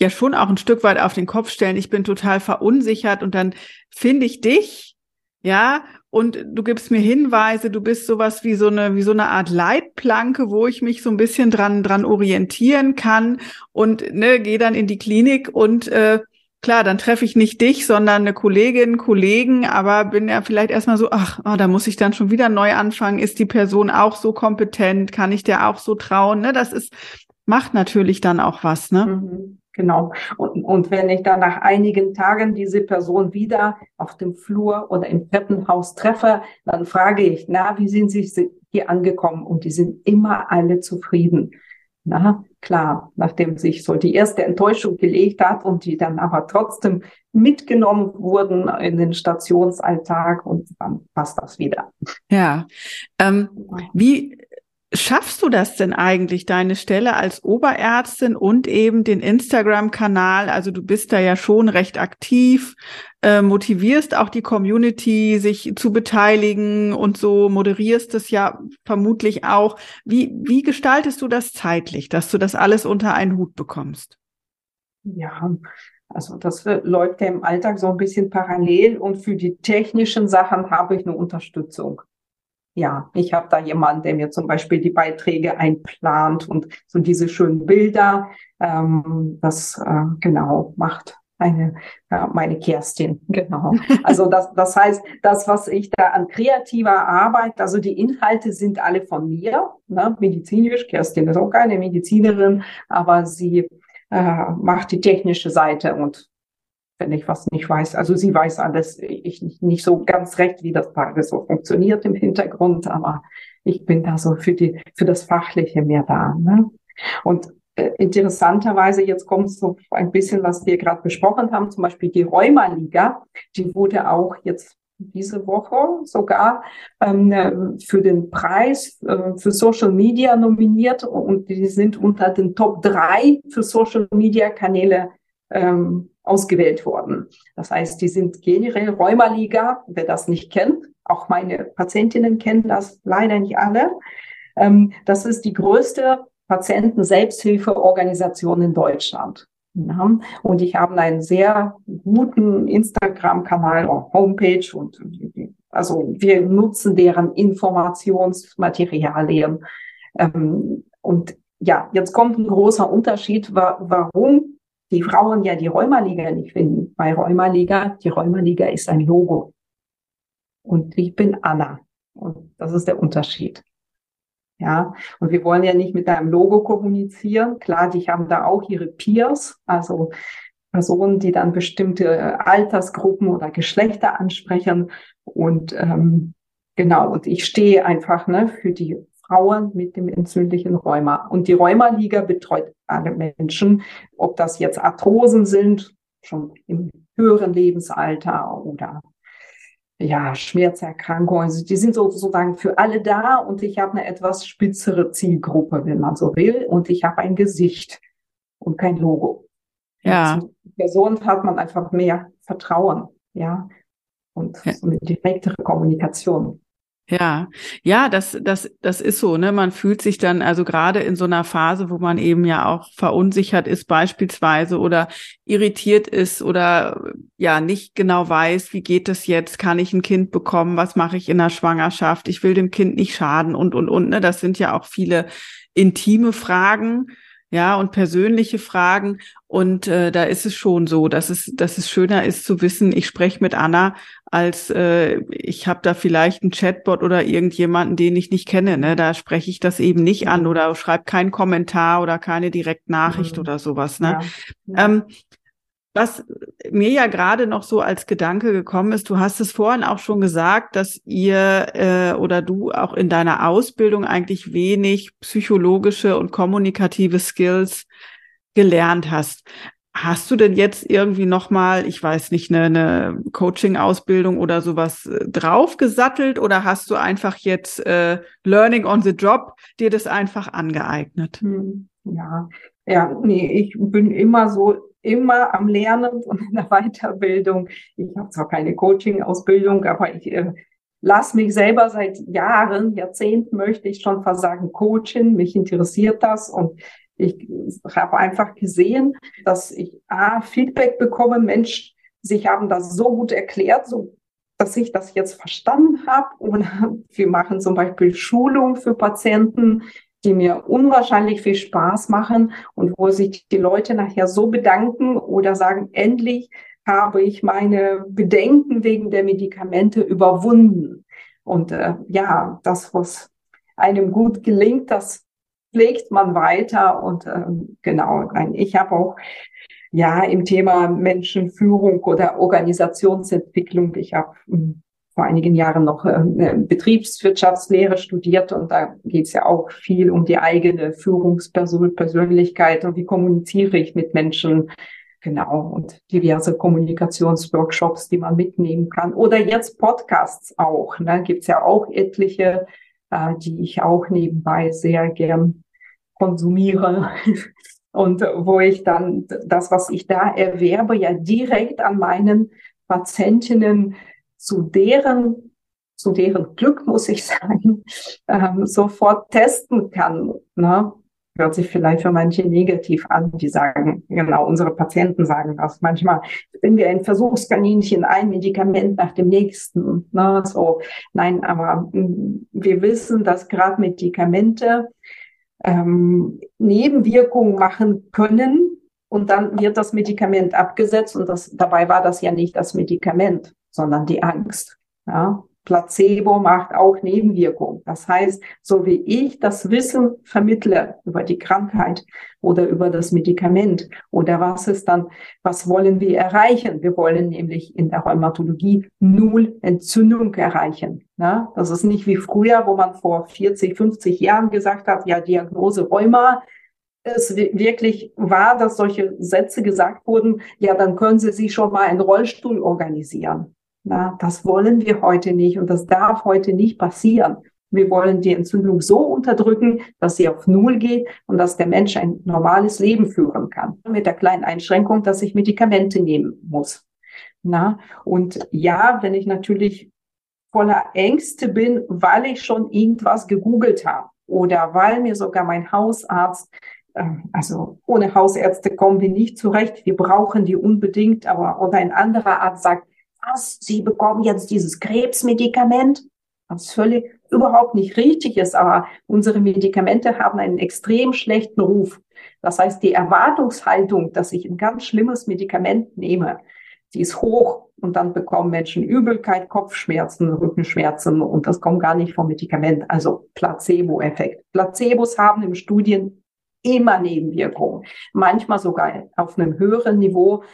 ja schon auch ein Stück weit auf den Kopf stellen, ich bin total verunsichert und dann finde ich dich, ja, und du gibst mir Hinweise, du bist sowas wie so eine, wie so eine Art Leitplanke, wo ich mich so ein bisschen dran, dran orientieren kann und ne, gehe dann in die Klinik und äh, klar, dann treffe ich nicht dich, sondern eine Kollegin, Kollegen, aber bin ja vielleicht erstmal so, ach, oh, da muss ich dann schon wieder neu anfangen. Ist die Person auch so kompetent? Kann ich der auch so trauen? Ne, das ist, macht natürlich dann auch was, ne? Mhm, genau. Und, und wenn ich dann nach einigen Tagen diese Person wieder auf dem Flur oder im Treppenhaus treffe, dann frage ich, na, wie sind Sie hier angekommen? Und die sind immer alle zufrieden. Na, klar, nachdem sich so die erste Enttäuschung gelegt hat und die dann aber trotzdem mitgenommen wurden in den Stationsalltag und dann passt das wieder. Ja. Ähm, wie schaffst du das denn eigentlich, deine Stelle als Oberärztin und eben den Instagram-Kanal? Also du bist da ja schon recht aktiv, äh, motivierst auch die Community, sich zu beteiligen und so moderierst es ja vermutlich auch. Wie, wie gestaltest du das zeitlich, dass du das alles unter einen Hut bekommst? Ja, Also das läuft ja im Alltag so ein bisschen parallel und für die technischen Sachen habe ich eine Unterstützung. Ja, ich habe da jemanden, der mir zum Beispiel die Beiträge einplant und so diese schönen Bilder. Ähm, das äh, genau macht eine, ja, meine Kerstin, genau. Also das, das heißt, das, was ich da an kreativer Arbeit, also die Inhalte sind alle von mir, ne, medizinisch. Kerstin ist auch keine Medizinerin, aber sie äh, macht die technische Seite und wenn ich was nicht weiß, also sie weiß alles, ich nicht, so ganz recht, wie das alles so funktioniert im Hintergrund, aber ich bin da so für die, für das Fachliche mehr da. Ne? Und äh, interessanterweise, jetzt kommt so ein bisschen, was wir gerade besprochen haben, zum Beispiel die Rheuma-Liga, die wurde auch jetzt diese Woche sogar ähm, für den Preis äh, für Social Media nominiert und die sind unter den Top drei für Social Media Kanäle ähm, ausgewählt worden. Das heißt, die sind generell Rheuma-Liga, wer das nicht kennt. Auch meine Patientinnen kennen das leider nicht alle. Ähm, das ist die größte Patienten-Selbsthilfeorganisation in Deutschland. Und ich habe einen sehr guten Instagram-Kanal, Homepage und also wir nutzen deren Informationsmaterialien. Ähm, und ja, jetzt kommt ein großer Unterschied, wa warum die Frauen ja die Rheumaliga nicht finden. Bei Rheumaliga, die Rheumaliga ist ein Logo. Und ich bin Anna. Und das ist der Unterschied. Ja, und wir wollen ja nicht mit einem Logo kommunizieren. Klar, die haben da auch ihre Peers, also Personen, die dann bestimmte Altersgruppen oder Geschlechter ansprechen. Und ähm, genau, und ich stehe einfach ne, für die Frauen mit dem entzündlichen Rheuma. Und die Rheumaliga betreut alle Menschen, ob das jetzt Arthrosen sind, schon im höheren Lebensalter oder ja, Schmerzerkrankungen. Also die sind sozusagen für alle da und ich habe eine etwas spitzere Zielgruppe, wenn man so will. Und ich habe ein Gesicht und kein Logo. Ja. Zu Person hat man einfach mehr Vertrauen, ja. Und ja. so eine direktere Kommunikation. Ja, ja, das, das, das ist so, ne? Man fühlt sich dann, also gerade in so einer Phase, wo man eben ja auch verunsichert ist, beispielsweise, oder irritiert ist oder ja nicht genau weiß, wie geht es jetzt, kann ich ein Kind bekommen, was mache ich in der Schwangerschaft, ich will dem Kind nicht schaden und und und, ne? Das sind ja auch viele intime Fragen, ja, und persönliche Fragen. Und äh, da ist es schon so, dass es, dass es schöner ist zu wissen, ich spreche mit Anna, als äh, ich habe da vielleicht einen Chatbot oder irgendjemanden, den ich nicht kenne. Ne? Da spreche ich das eben nicht an oder schreibe keinen Kommentar oder keine Direktnachricht mhm. oder sowas. Ne? Ja. Ähm, was mir ja gerade noch so als Gedanke gekommen ist, du hast es vorhin auch schon gesagt, dass ihr äh, oder du auch in deiner Ausbildung eigentlich wenig psychologische und kommunikative Skills gelernt hast. Hast du denn jetzt irgendwie noch mal, ich weiß nicht, eine, eine Coaching-Ausbildung oder sowas äh, draufgesattelt oder hast du einfach jetzt äh, Learning on the Job dir das einfach angeeignet? Hm, ja, ja, nee, ich bin immer so immer am Lernen und in der Weiterbildung. Ich habe zwar keine Coaching-Ausbildung, aber ich äh, lasse mich selber seit Jahren, Jahrzehnten möchte ich schon versagen, coachen. Mich interessiert das und ich habe einfach gesehen, dass ich A, Feedback bekomme, Mensch, Sie haben das so gut erklärt, so dass ich das jetzt verstanden habe. Und wir machen zum Beispiel Schulung für Patienten, die mir unwahrscheinlich viel Spaß machen und wo sich die Leute nachher so bedanken oder sagen, endlich habe ich meine Bedenken wegen der Medikamente überwunden. Und äh, ja, das, was einem gut gelingt, das pflegt man weiter. Und äh, genau, ich habe auch ja im Thema Menschenführung oder Organisationsentwicklung, ich habe hm, vor einigen Jahren noch äh, Betriebswirtschaftslehre studiert und da geht es ja auch viel um die eigene Führungspersönlichkeit und wie kommuniziere ich mit Menschen. Genau, und diverse Kommunikationsworkshops, die man mitnehmen kann. Oder jetzt Podcasts auch. Ne? Gibt ja auch etliche, äh, die ich auch nebenbei sehr gern konsumiere. Und wo ich dann das, was ich da erwerbe, ja direkt an meinen Patientinnen zu deren, zu deren Glück, muss ich sagen, ähm, sofort testen kann. Ne? hört sich vielleicht für manche negativ an, die sagen, genau, unsere Patienten sagen das manchmal, wenn wir ein Versuchskaninchen, ein Medikament nach dem nächsten, ne, so, nein, aber mm, wir wissen, dass gerade Medikamente ähm, Nebenwirkungen machen können und dann wird das Medikament abgesetzt und das, dabei war das ja nicht das Medikament, sondern die Angst. Ja, Placebo macht auch Nebenwirkungen. Das heißt, so wie ich das Wissen vermittle über die Krankheit oder über das Medikament oder was ist dann, was wollen wir erreichen? Wir wollen nämlich in der Rheumatologie null Entzündung erreichen. Ja, das ist nicht wie früher, wo man vor 40, 50 Jahren gesagt hat, ja, Diagnose Rheuma, es wirklich war, dass solche Sätze gesagt wurden, ja, dann können Sie sich schon mal einen Rollstuhl organisieren. Na, das wollen wir heute nicht und das darf heute nicht passieren. Wir wollen die Entzündung so unterdrücken, dass sie auf Null geht und dass der Mensch ein normales Leben führen kann. Mit der kleinen Einschränkung, dass ich Medikamente nehmen muss. Na, und ja, wenn ich natürlich voller Ängste bin, weil ich schon irgendwas gegoogelt habe oder weil mir sogar mein Hausarzt ähm, also ohne Hausärzte kommen wir nicht zurecht. Wir brauchen die unbedingt, aber oder ein anderer Arzt sagt, was, Sie bekommen jetzt dieses Krebsmedikament, was völlig überhaupt nicht richtig ist, aber unsere Medikamente haben einen extrem schlechten Ruf. Das heißt, die Erwartungshaltung, dass ich ein ganz schlimmes Medikament nehme, die ist hoch und dann bekommen Menschen Übelkeit, Kopfschmerzen, Rückenschmerzen und das kommt gar nicht vom Medikament, also Placebo-Effekt. Placebos haben im Studien immer Nebenwirkungen, manchmal sogar auf einem höheren Niveau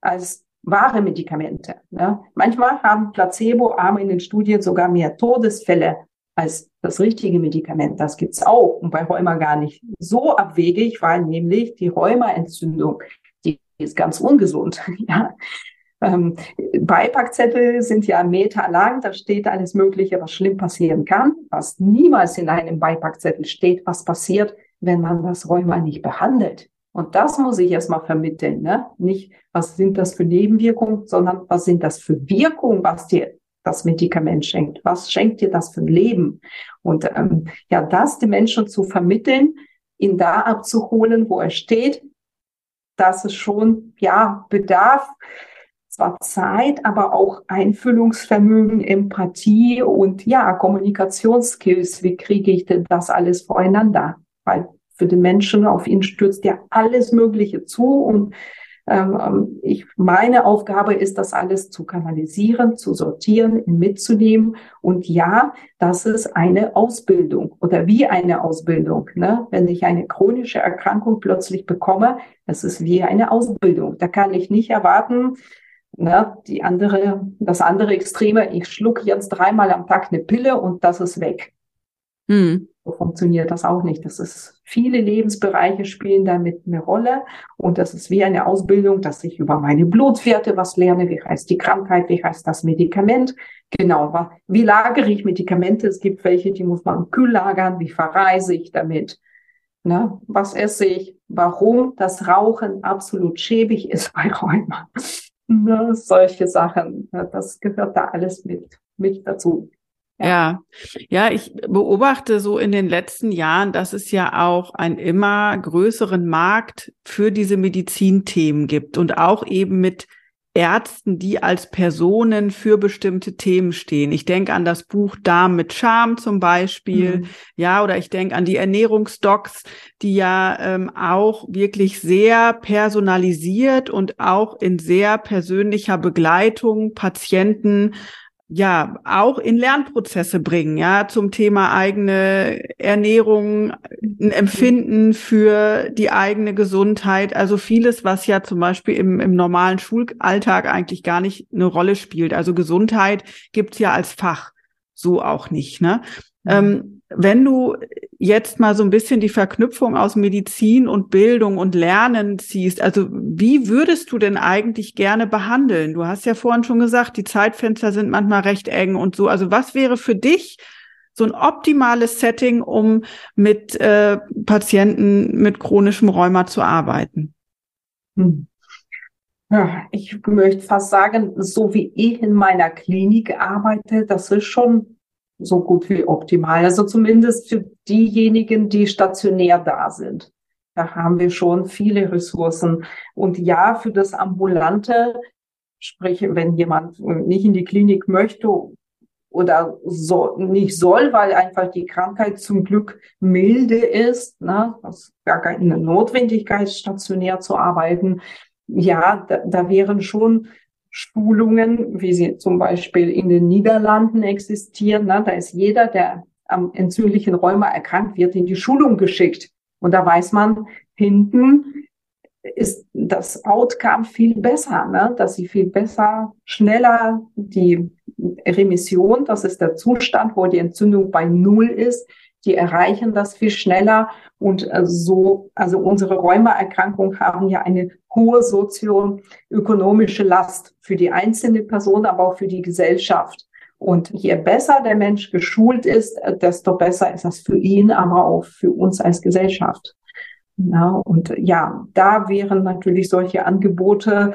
als wahre Medikamente. Ne? Manchmal haben Placebo-Arme in den Studien sogar mehr Todesfälle als das richtige Medikament. Das gibt's auch und bei Rheuma gar nicht so abwegig, weil nämlich die Rheumaentzündung, die ist ganz ungesund. ja. Ähm, Beipackzettel sind ja Meter lang, da steht alles Mögliche, was schlimm passieren kann, was niemals in einem Beipackzettel steht, was passiert, wenn man das Rheuma nicht behandelt. Und das muss ich erstmal vermitteln. Ne? Nicht, was sind das für Nebenwirkungen, sondern was sind das für Wirkungen, was dir das Medikament schenkt. Was schenkt dir das für ein Leben? Und ähm, ja, das den Menschen zu vermitteln, ihn da abzuholen, wo er steht, dass es schon, ja, bedarf zwar Zeit, aber auch Einfühlungsvermögen, Empathie und ja, Kommunikationsskills. Wie kriege ich denn das alles voreinander? Weil für den Menschen. Auf ihn stürzt ja alles Mögliche zu und ähm, ähm, ich, meine Aufgabe ist, das alles zu kanalisieren, zu sortieren, mitzunehmen. Und ja, das ist eine Ausbildung oder wie eine Ausbildung. Ne? Wenn ich eine chronische Erkrankung plötzlich bekomme, das ist wie eine Ausbildung. Da kann ich nicht erwarten, ne, die andere, das andere Extreme, ich schluck jetzt dreimal am Tag eine Pille und das ist weg. Hm. So funktioniert das auch nicht. Das ist, viele Lebensbereiche spielen damit eine Rolle. Und das ist wie eine Ausbildung, dass ich über meine Blutwerte was lerne. Wie heißt die Krankheit? Wie heißt das Medikament? Genau. Wie lagere ich Medikamente? Es gibt welche, die muss man kühl lagern. Wie verreise ich damit? Ne? Was esse ich? Warum das Rauchen absolut schäbig ist bei Rheuma? ne? Solche Sachen. Das gehört da alles mit, mit dazu. Ja. ja, ich beobachte so in den letzten Jahren, dass es ja auch einen immer größeren Markt für diese Medizinthemen gibt und auch eben mit Ärzten, die als Personen für bestimmte Themen stehen. Ich denke an das Buch Darm mit Charme zum Beispiel, mhm. ja, oder ich denke an die Ernährungsdocs, die ja ähm, auch wirklich sehr personalisiert und auch in sehr persönlicher Begleitung Patienten ja auch in Lernprozesse bringen, ja, zum Thema eigene Ernährung, ein Empfinden für die eigene Gesundheit, also vieles, was ja zum Beispiel im, im normalen Schulalltag eigentlich gar nicht eine Rolle spielt. Also Gesundheit gibt's ja als Fach so auch nicht, ne? Mhm. Ähm, wenn du jetzt mal so ein bisschen die Verknüpfung aus Medizin und Bildung und Lernen ziehst, also wie würdest du denn eigentlich gerne behandeln? Du hast ja vorhin schon gesagt, die Zeitfenster sind manchmal recht eng und so. Also was wäre für dich so ein optimales Setting, um mit äh, Patienten mit chronischem Rheuma zu arbeiten? Hm. Ich möchte fast sagen, so wie ich in meiner Klinik arbeite, das ist schon so gut wie optimal. Also zumindest für diejenigen, die stationär da sind. Da haben wir schon viele Ressourcen. Und ja, für das Ambulante, sprich, wenn jemand nicht in die Klinik möchte oder so, nicht soll, weil einfach die Krankheit zum Glück milde ist, ne, das gar keine Notwendigkeit, stationär zu arbeiten. Ja, da, da wären schon Schulungen, wie sie zum Beispiel in den Niederlanden existieren. Ne? Da ist jeder, der am entzündlichen Rheuma erkrankt wird, in die Schulung geschickt. Und da weiß man, hinten ist das Outcome viel besser, ne? dass sie viel besser, schneller die Remission, das ist der Zustand, wo die Entzündung bei Null ist, die erreichen das viel schneller und äh, so, also unsere Rheumaerkrankungen haben ja eine hohe sozioökonomische Last für die einzelne Person, aber auch für die Gesellschaft. Und je besser der Mensch geschult ist, desto besser ist das für ihn, aber auch für uns als Gesellschaft. Ja, und ja, da wären natürlich solche Angebote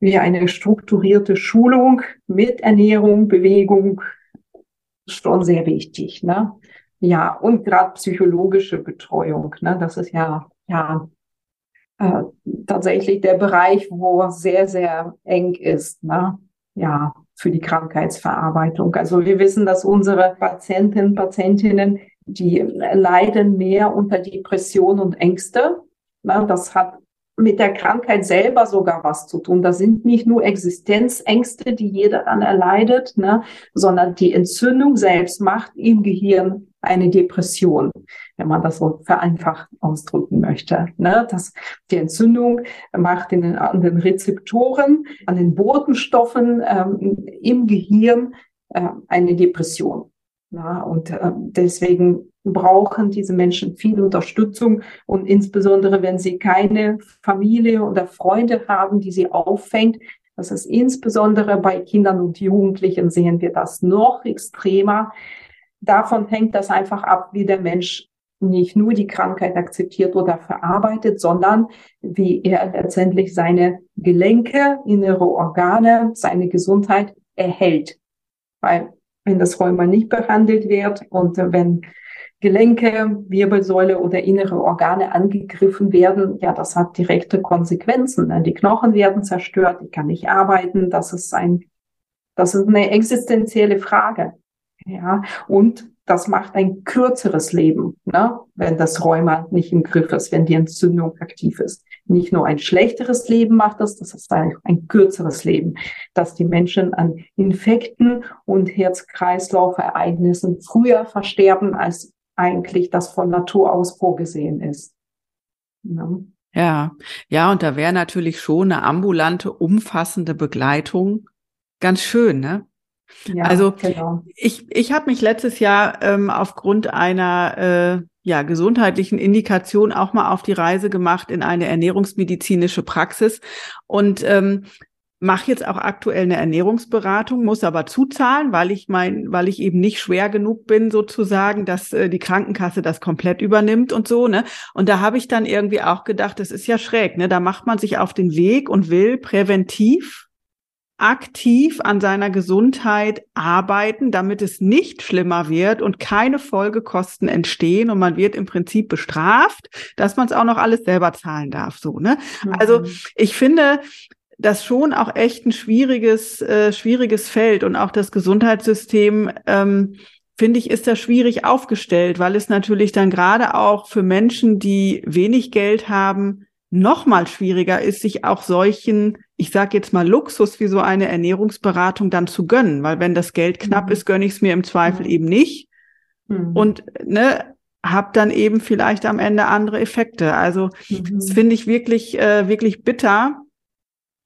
wie eine strukturierte Schulung mit Ernährung, Bewegung schon sehr wichtig. Ne? Ja, und gerade psychologische Betreuung. Ne? Das ist ja, ja äh, tatsächlich der Bereich, wo sehr, sehr eng ist. Ne? Ja, für die Krankheitsverarbeitung. Also wir wissen, dass unsere Patienten, Patientinnen, die leiden mehr unter Depression und Ängste. Na, das hat mit der Krankheit selber sogar was zu tun. Das sind nicht nur Existenzängste, die jeder dann erleidet, ne, sondern die Entzündung selbst macht im Gehirn eine Depression, wenn man das so vereinfacht ausdrücken möchte. Ne? Das, die Entzündung macht in den, an den Rezeptoren, an den Botenstoffen ähm, im Gehirn äh, eine Depression. Ja, und äh, deswegen brauchen diese Menschen viel Unterstützung und insbesondere, wenn sie keine Familie oder Freunde haben, die sie auffängt, das ist insbesondere bei Kindern und Jugendlichen sehen wir das noch extremer davon hängt das einfach ab, wie der Mensch nicht nur die Krankheit akzeptiert oder verarbeitet, sondern wie er letztendlich seine Gelenke, innere Organe, seine Gesundheit erhält. Weil wenn das Rheuma nicht behandelt wird und wenn Gelenke, Wirbelsäule oder innere Organe angegriffen werden, ja, das hat direkte Konsequenzen. Die Knochen werden zerstört, ich kann nicht arbeiten, das ist ein, das ist eine existenzielle Frage. Ja, und das macht ein kürzeres Leben, ne? wenn das Rheuma nicht im Griff ist, wenn die Entzündung aktiv ist. Nicht nur ein schlechteres Leben macht das, das ist ein, ein kürzeres Leben, dass die Menschen an Infekten und Herz-Kreislauf-Ereignissen früher versterben, als eigentlich das von Natur aus vorgesehen ist. Ne? Ja, ja, und da wäre natürlich schon eine ambulante, umfassende Begleitung ganz schön, ne? Ja, also genau. ich, ich habe mich letztes Jahr ähm, aufgrund einer äh, ja, gesundheitlichen Indikation auch mal auf die Reise gemacht in eine ernährungsmedizinische Praxis und ähm, mache jetzt auch aktuell eine Ernährungsberatung, muss aber zuzahlen, weil ich mein, weil ich eben nicht schwer genug bin, sozusagen, dass äh, die Krankenkasse das komplett übernimmt und so, ne? Und da habe ich dann irgendwie auch gedacht, das ist ja schräg, ne? Da macht man sich auf den Weg und will präventiv aktiv an seiner Gesundheit arbeiten, damit es nicht schlimmer wird und keine Folgekosten entstehen und man wird im Prinzip bestraft, dass man es auch noch alles selber zahlen darf. So, ne? Mhm. Also ich finde, das schon auch echt ein schwieriges, äh, schwieriges Feld und auch das Gesundheitssystem, ähm, finde ich, ist da schwierig aufgestellt, weil es natürlich dann gerade auch für Menschen, die wenig Geld haben, noch mal schwieriger ist, sich auch solchen, ich sage jetzt mal Luxus wie so eine Ernährungsberatung dann zu gönnen, weil wenn das Geld knapp mhm. ist, gönne ich es mir im Zweifel mhm. eben nicht mhm. und ne hab dann eben vielleicht am Ende andere Effekte. Also mhm. das finde ich wirklich äh, wirklich bitter,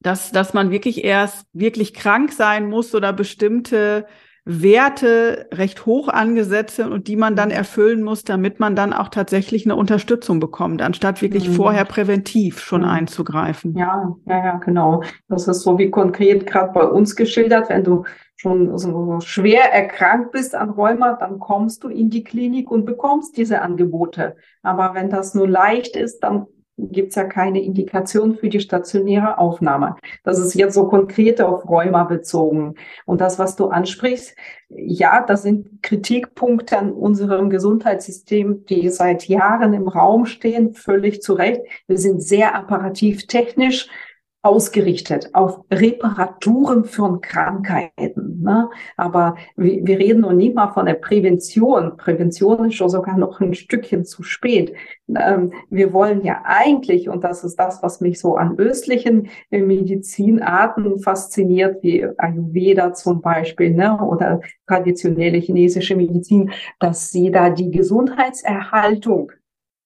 dass dass man wirklich erst wirklich krank sein muss oder bestimmte Werte recht hoch angesetzt sind und die man dann erfüllen muss, damit man dann auch tatsächlich eine Unterstützung bekommt, anstatt wirklich mhm. vorher präventiv schon mhm. einzugreifen. Ja, ja, ja, genau. Das ist so wie konkret gerade bei uns geschildert, wenn du schon so schwer erkrankt bist an Rheuma, dann kommst du in die Klinik und bekommst diese Angebote. Aber wenn das nur leicht ist, dann gibt es ja keine Indikation für die stationäre Aufnahme. Das ist jetzt so konkret auf Rheuma bezogen. Und das, was du ansprichst, ja, das sind Kritikpunkte an unserem Gesundheitssystem, die seit Jahren im Raum stehen, völlig zu Recht. Wir sind sehr apparativ technisch ausgerichtet auf Reparaturen von Krankheiten. Ne? Aber wir, wir reden noch nicht mal von der Prävention. Prävention ist schon sogar noch ein Stückchen zu spät. Ähm, wir wollen ja eigentlich, und das ist das, was mich so an östlichen Medizinarten fasziniert, wie Ayurveda zum Beispiel, ne? oder traditionelle chinesische Medizin, dass sie da die Gesundheitserhaltung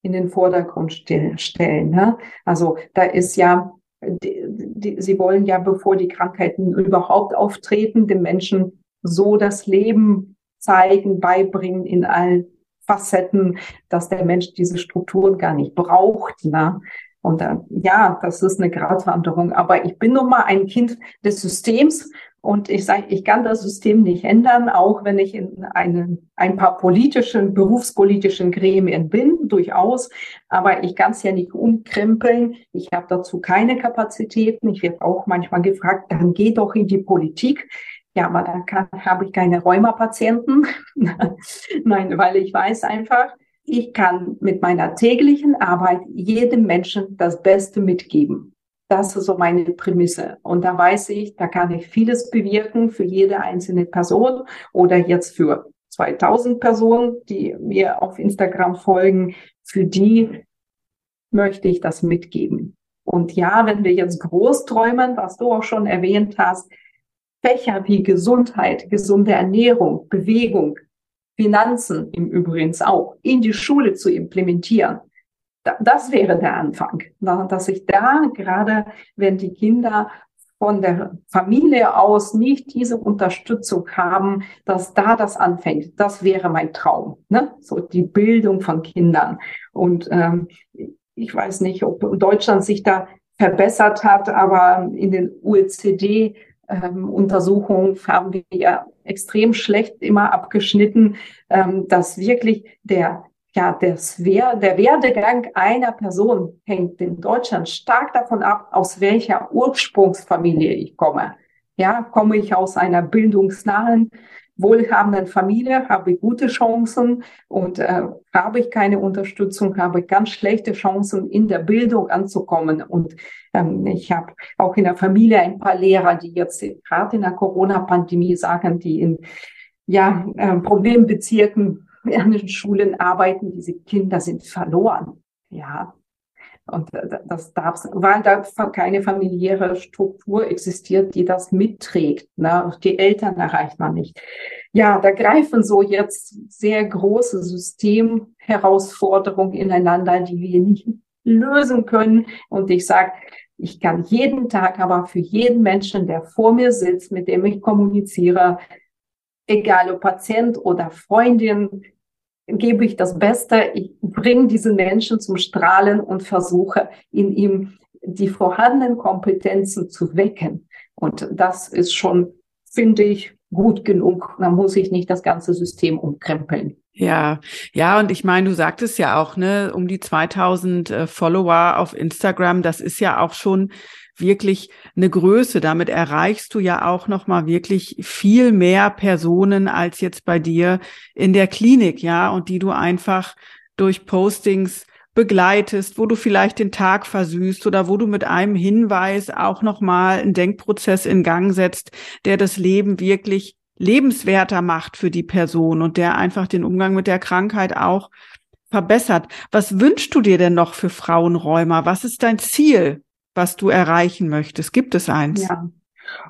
in den Vordergrund stellen. Ne? Also da ist ja die, die, sie wollen ja, bevor die Krankheiten überhaupt auftreten, den Menschen so das Leben zeigen, beibringen in allen Facetten, dass der Mensch diese Strukturen gar nicht braucht. Ne? Und dann, ja, das ist eine Gratwanderung. Aber ich bin nun mal ein Kind des Systems und ich sage, ich kann das System nicht ändern, auch wenn ich in einen, ein paar politischen, berufspolitischen Gremien bin, durchaus. Aber ich kann es ja nicht umkrempeln. Ich habe dazu keine Kapazitäten. Ich werde auch manchmal gefragt, dann geh doch in die Politik. Ja, aber dann habe ich keine Rheumapatienten. Nein, weil ich weiß einfach, ich kann mit meiner täglichen Arbeit jedem Menschen das Beste mitgeben. Das ist so meine Prämisse. Und da weiß ich, da kann ich vieles bewirken für jede einzelne Person oder jetzt für 2000 Personen, die mir auf Instagram folgen. Für die möchte ich das mitgeben. Und ja, wenn wir jetzt groß träumen, was du auch schon erwähnt hast, Fächer wie Gesundheit, gesunde Ernährung, Bewegung, Finanzen im Übrigen auch in die Schule zu implementieren, das wäre der Anfang, dass ich da gerade, wenn die Kinder von der Familie aus nicht diese Unterstützung haben, dass da das anfängt. Das wäre mein Traum, ne? so die Bildung von Kindern. Und ähm, ich weiß nicht, ob Deutschland sich da verbessert hat, aber in den OECD ähm, Untersuchungen haben wir ja extrem schlecht immer abgeschnitten, ähm, dass wirklich der ja, das der Werdegang einer Person hängt in Deutschland stark davon ab, aus welcher Ursprungsfamilie ich komme. Ja, komme ich aus einer bildungsnahen, wohlhabenden Familie, habe ich gute Chancen und äh, habe ich keine Unterstützung, habe ich ganz schlechte Chancen, in der Bildung anzukommen. Und ähm, ich habe auch in der Familie ein paar Lehrer, die jetzt gerade in der Corona-Pandemie sagen, die in ja, äh, Problembezirken den Schulen arbeiten, diese Kinder sind verloren. Ja. Und das darf, weil da keine familiäre Struktur existiert, die das mitträgt. Ne? Die Eltern erreicht man nicht. Ja, da greifen so jetzt sehr große Systemherausforderungen ineinander, die wir nicht lösen können. Und ich sage, ich kann jeden Tag aber für jeden Menschen, der vor mir sitzt, mit dem ich kommuniziere, egal ob Patient oder Freundin, gebe ich das Beste, ich bringe diesen Menschen zum Strahlen und versuche in ihm die vorhandenen Kompetenzen zu wecken. Und das ist schon, finde ich, gut genug. Da muss ich nicht das ganze System umkrempeln. Ja, ja, und ich meine, du sagtest ja auch, ne, um die 2000 äh, Follower auf Instagram, das ist ja auch schon wirklich eine Größe. Damit erreichst du ja auch noch mal wirklich viel mehr Personen als jetzt bei dir in der Klinik, ja, und die du einfach durch Postings begleitest, wo du vielleicht den Tag versüßt oder wo du mit einem Hinweis auch noch mal einen Denkprozess in Gang setzt, der das Leben wirklich lebenswerter macht für die Person und der einfach den Umgang mit der Krankheit auch verbessert. Was wünschst du dir denn noch für Frauenräumer? Was ist dein Ziel? Was du erreichen möchtest? Gibt es eins?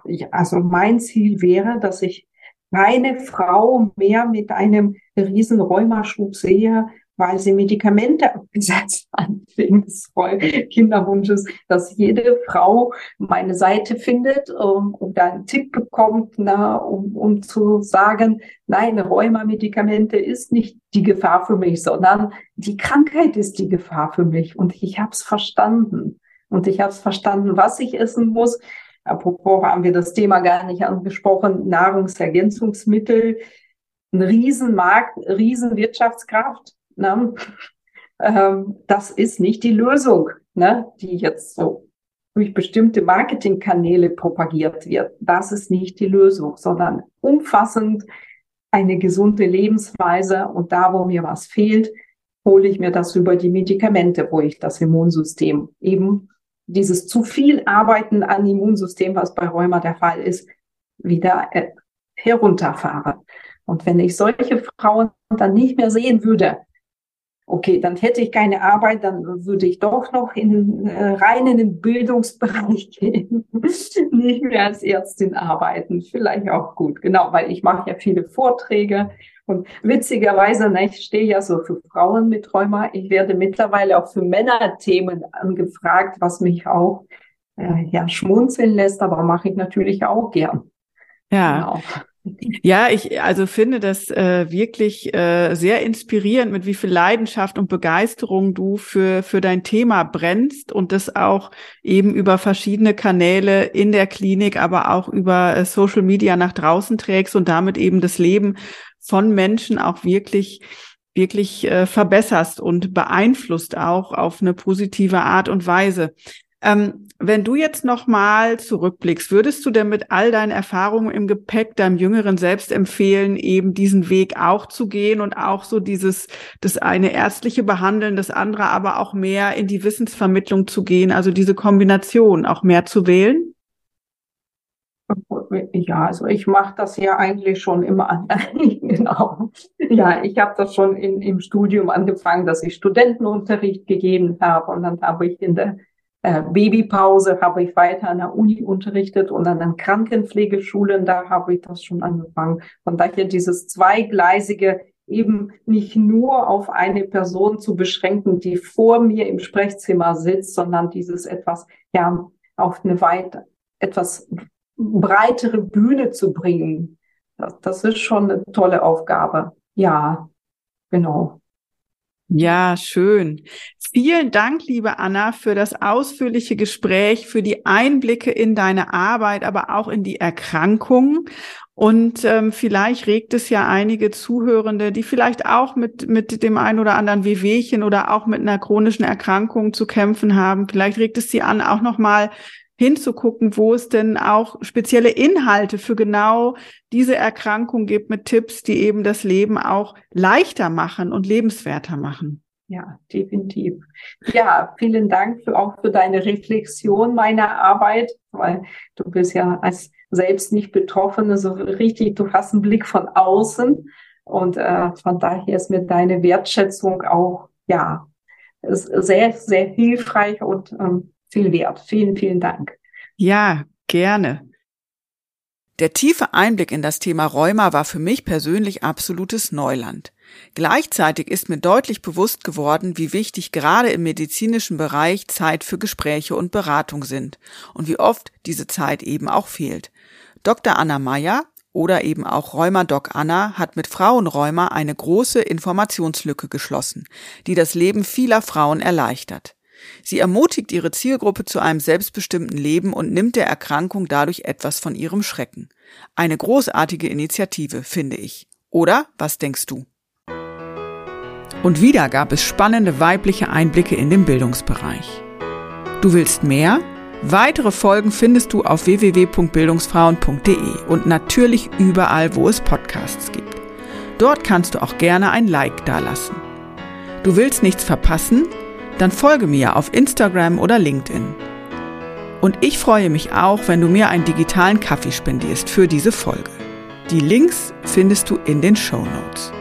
Ja, also mein Ziel wäre, dass ich keine Frau mehr mit einem riesen Rheumaschub sehe, weil sie Medikamente abgesetzt hat wegen des Kinderwunsches, dass jede Frau meine Seite findet um, und einen Tipp bekommt, na, um, um zu sagen, nein, Rheumamedikamente ist nicht die Gefahr für mich, sondern die Krankheit ist die Gefahr für mich und ich habe es verstanden. Und ich habe es verstanden, was ich essen muss. Apropos haben wir das Thema gar nicht angesprochen. Nahrungsergänzungsmittel, ein Riesenmarkt, Riesenwirtschaftskraft. Ne? Ähm, das ist nicht die Lösung. ne, die jetzt so durch bestimmte Marketingkanäle propagiert wird. Das ist nicht die Lösung, sondern umfassend eine gesunde Lebensweise und da, wo mir was fehlt, hole ich mir das über die Medikamente, wo ich das Immunsystem eben dieses zu viel Arbeiten an Immunsystem, was bei Rheuma der Fall ist, wieder äh, herunterfahre. Und wenn ich solche Frauen dann nicht mehr sehen würde, okay, dann hätte ich keine Arbeit, dann würde ich doch noch in äh, rein in den Bildungsbereich gehen, nicht mehr als Ärztin arbeiten. Vielleicht auch gut, genau, weil ich mache ja viele Vorträge und witzigerweise, ne, ich stehe ja so für Frauen mit Rheuma. Ich werde mittlerweile auch für Männerthemen angefragt, was mich auch äh, ja schmunzeln lässt, aber mache ich natürlich auch gern. Ja. Genau. Ja, ich also finde das äh, wirklich äh, sehr inspirierend, mit wie viel Leidenschaft und Begeisterung du für für dein Thema brennst und das auch eben über verschiedene Kanäle in der Klinik, aber auch über äh, Social Media nach draußen trägst und damit eben das Leben von Menschen auch wirklich wirklich äh, verbesserst und beeinflusst auch auf eine positive Art und Weise. Ähm, wenn du jetzt nochmal zurückblickst, würdest du denn mit all deinen Erfahrungen im Gepäck deinem Jüngeren selbst empfehlen, eben diesen Weg auch zu gehen und auch so dieses, das eine ärztliche behandeln, das andere aber auch mehr in die Wissensvermittlung zu gehen, also diese Kombination auch mehr zu wählen? Ja, also ich mache das ja eigentlich schon immer. genau. Ja, ich habe das schon in, im Studium angefangen, dass ich Studentenunterricht gegeben habe und dann habe ich in der äh, Babypause habe ich weiter an der Uni unterrichtet und an den Krankenpflegeschulen, da habe ich das schon angefangen. Von daher dieses zweigleisige eben nicht nur auf eine Person zu beschränken, die vor mir im Sprechzimmer sitzt, sondern dieses etwas, ja, auf eine weit, etwas breitere Bühne zu bringen. Das, das ist schon eine tolle Aufgabe. Ja, genau. Ja, schön. Vielen Dank, liebe Anna, für das ausführliche Gespräch, für die Einblicke in deine Arbeit, aber auch in die Erkrankung. Und ähm, vielleicht regt es ja einige Zuhörende, die vielleicht auch mit, mit dem ein oder anderen Wehwehchen oder auch mit einer chronischen Erkrankung zu kämpfen haben. Vielleicht regt es sie an, auch nochmal hinzugucken, wo es denn auch spezielle Inhalte für genau diese Erkrankung gibt mit Tipps, die eben das Leben auch leichter machen und lebenswerter machen. Ja, definitiv. Ja, vielen Dank für, auch für deine Reflexion meiner Arbeit, weil du bist ja als selbst nicht Betroffene so richtig, du hast einen Blick von außen und äh, von daher ist mir deine Wertschätzung auch, ja, sehr, sehr hilfreich und ähm, viel wert. Vielen, vielen Dank. Ja, gerne. Der tiefe Einblick in das Thema Rheuma war für mich persönlich absolutes Neuland. Gleichzeitig ist mir deutlich bewusst geworden, wie wichtig gerade im medizinischen Bereich Zeit für Gespräche und Beratung sind und wie oft diese Zeit eben auch fehlt. Dr. Anna Meyer oder eben auch Rheuma-Doc Anna hat mit Frauenrheuma eine große Informationslücke geschlossen, die das Leben vieler Frauen erleichtert. Sie ermutigt ihre Zielgruppe zu einem selbstbestimmten Leben und nimmt der Erkrankung dadurch etwas von ihrem Schrecken. Eine großartige Initiative, finde ich. Oder was denkst du? Und wieder gab es spannende weibliche Einblicke in den Bildungsbereich. Du willst mehr? Weitere Folgen findest du auf www.bildungsfrauen.de und natürlich überall, wo es Podcasts gibt. Dort kannst du auch gerne ein Like dalassen. Du willst nichts verpassen? Dann folge mir auf Instagram oder LinkedIn. Und ich freue mich auch, wenn du mir einen digitalen Kaffee spendierst für diese Folge. Die Links findest du in den Show Notes.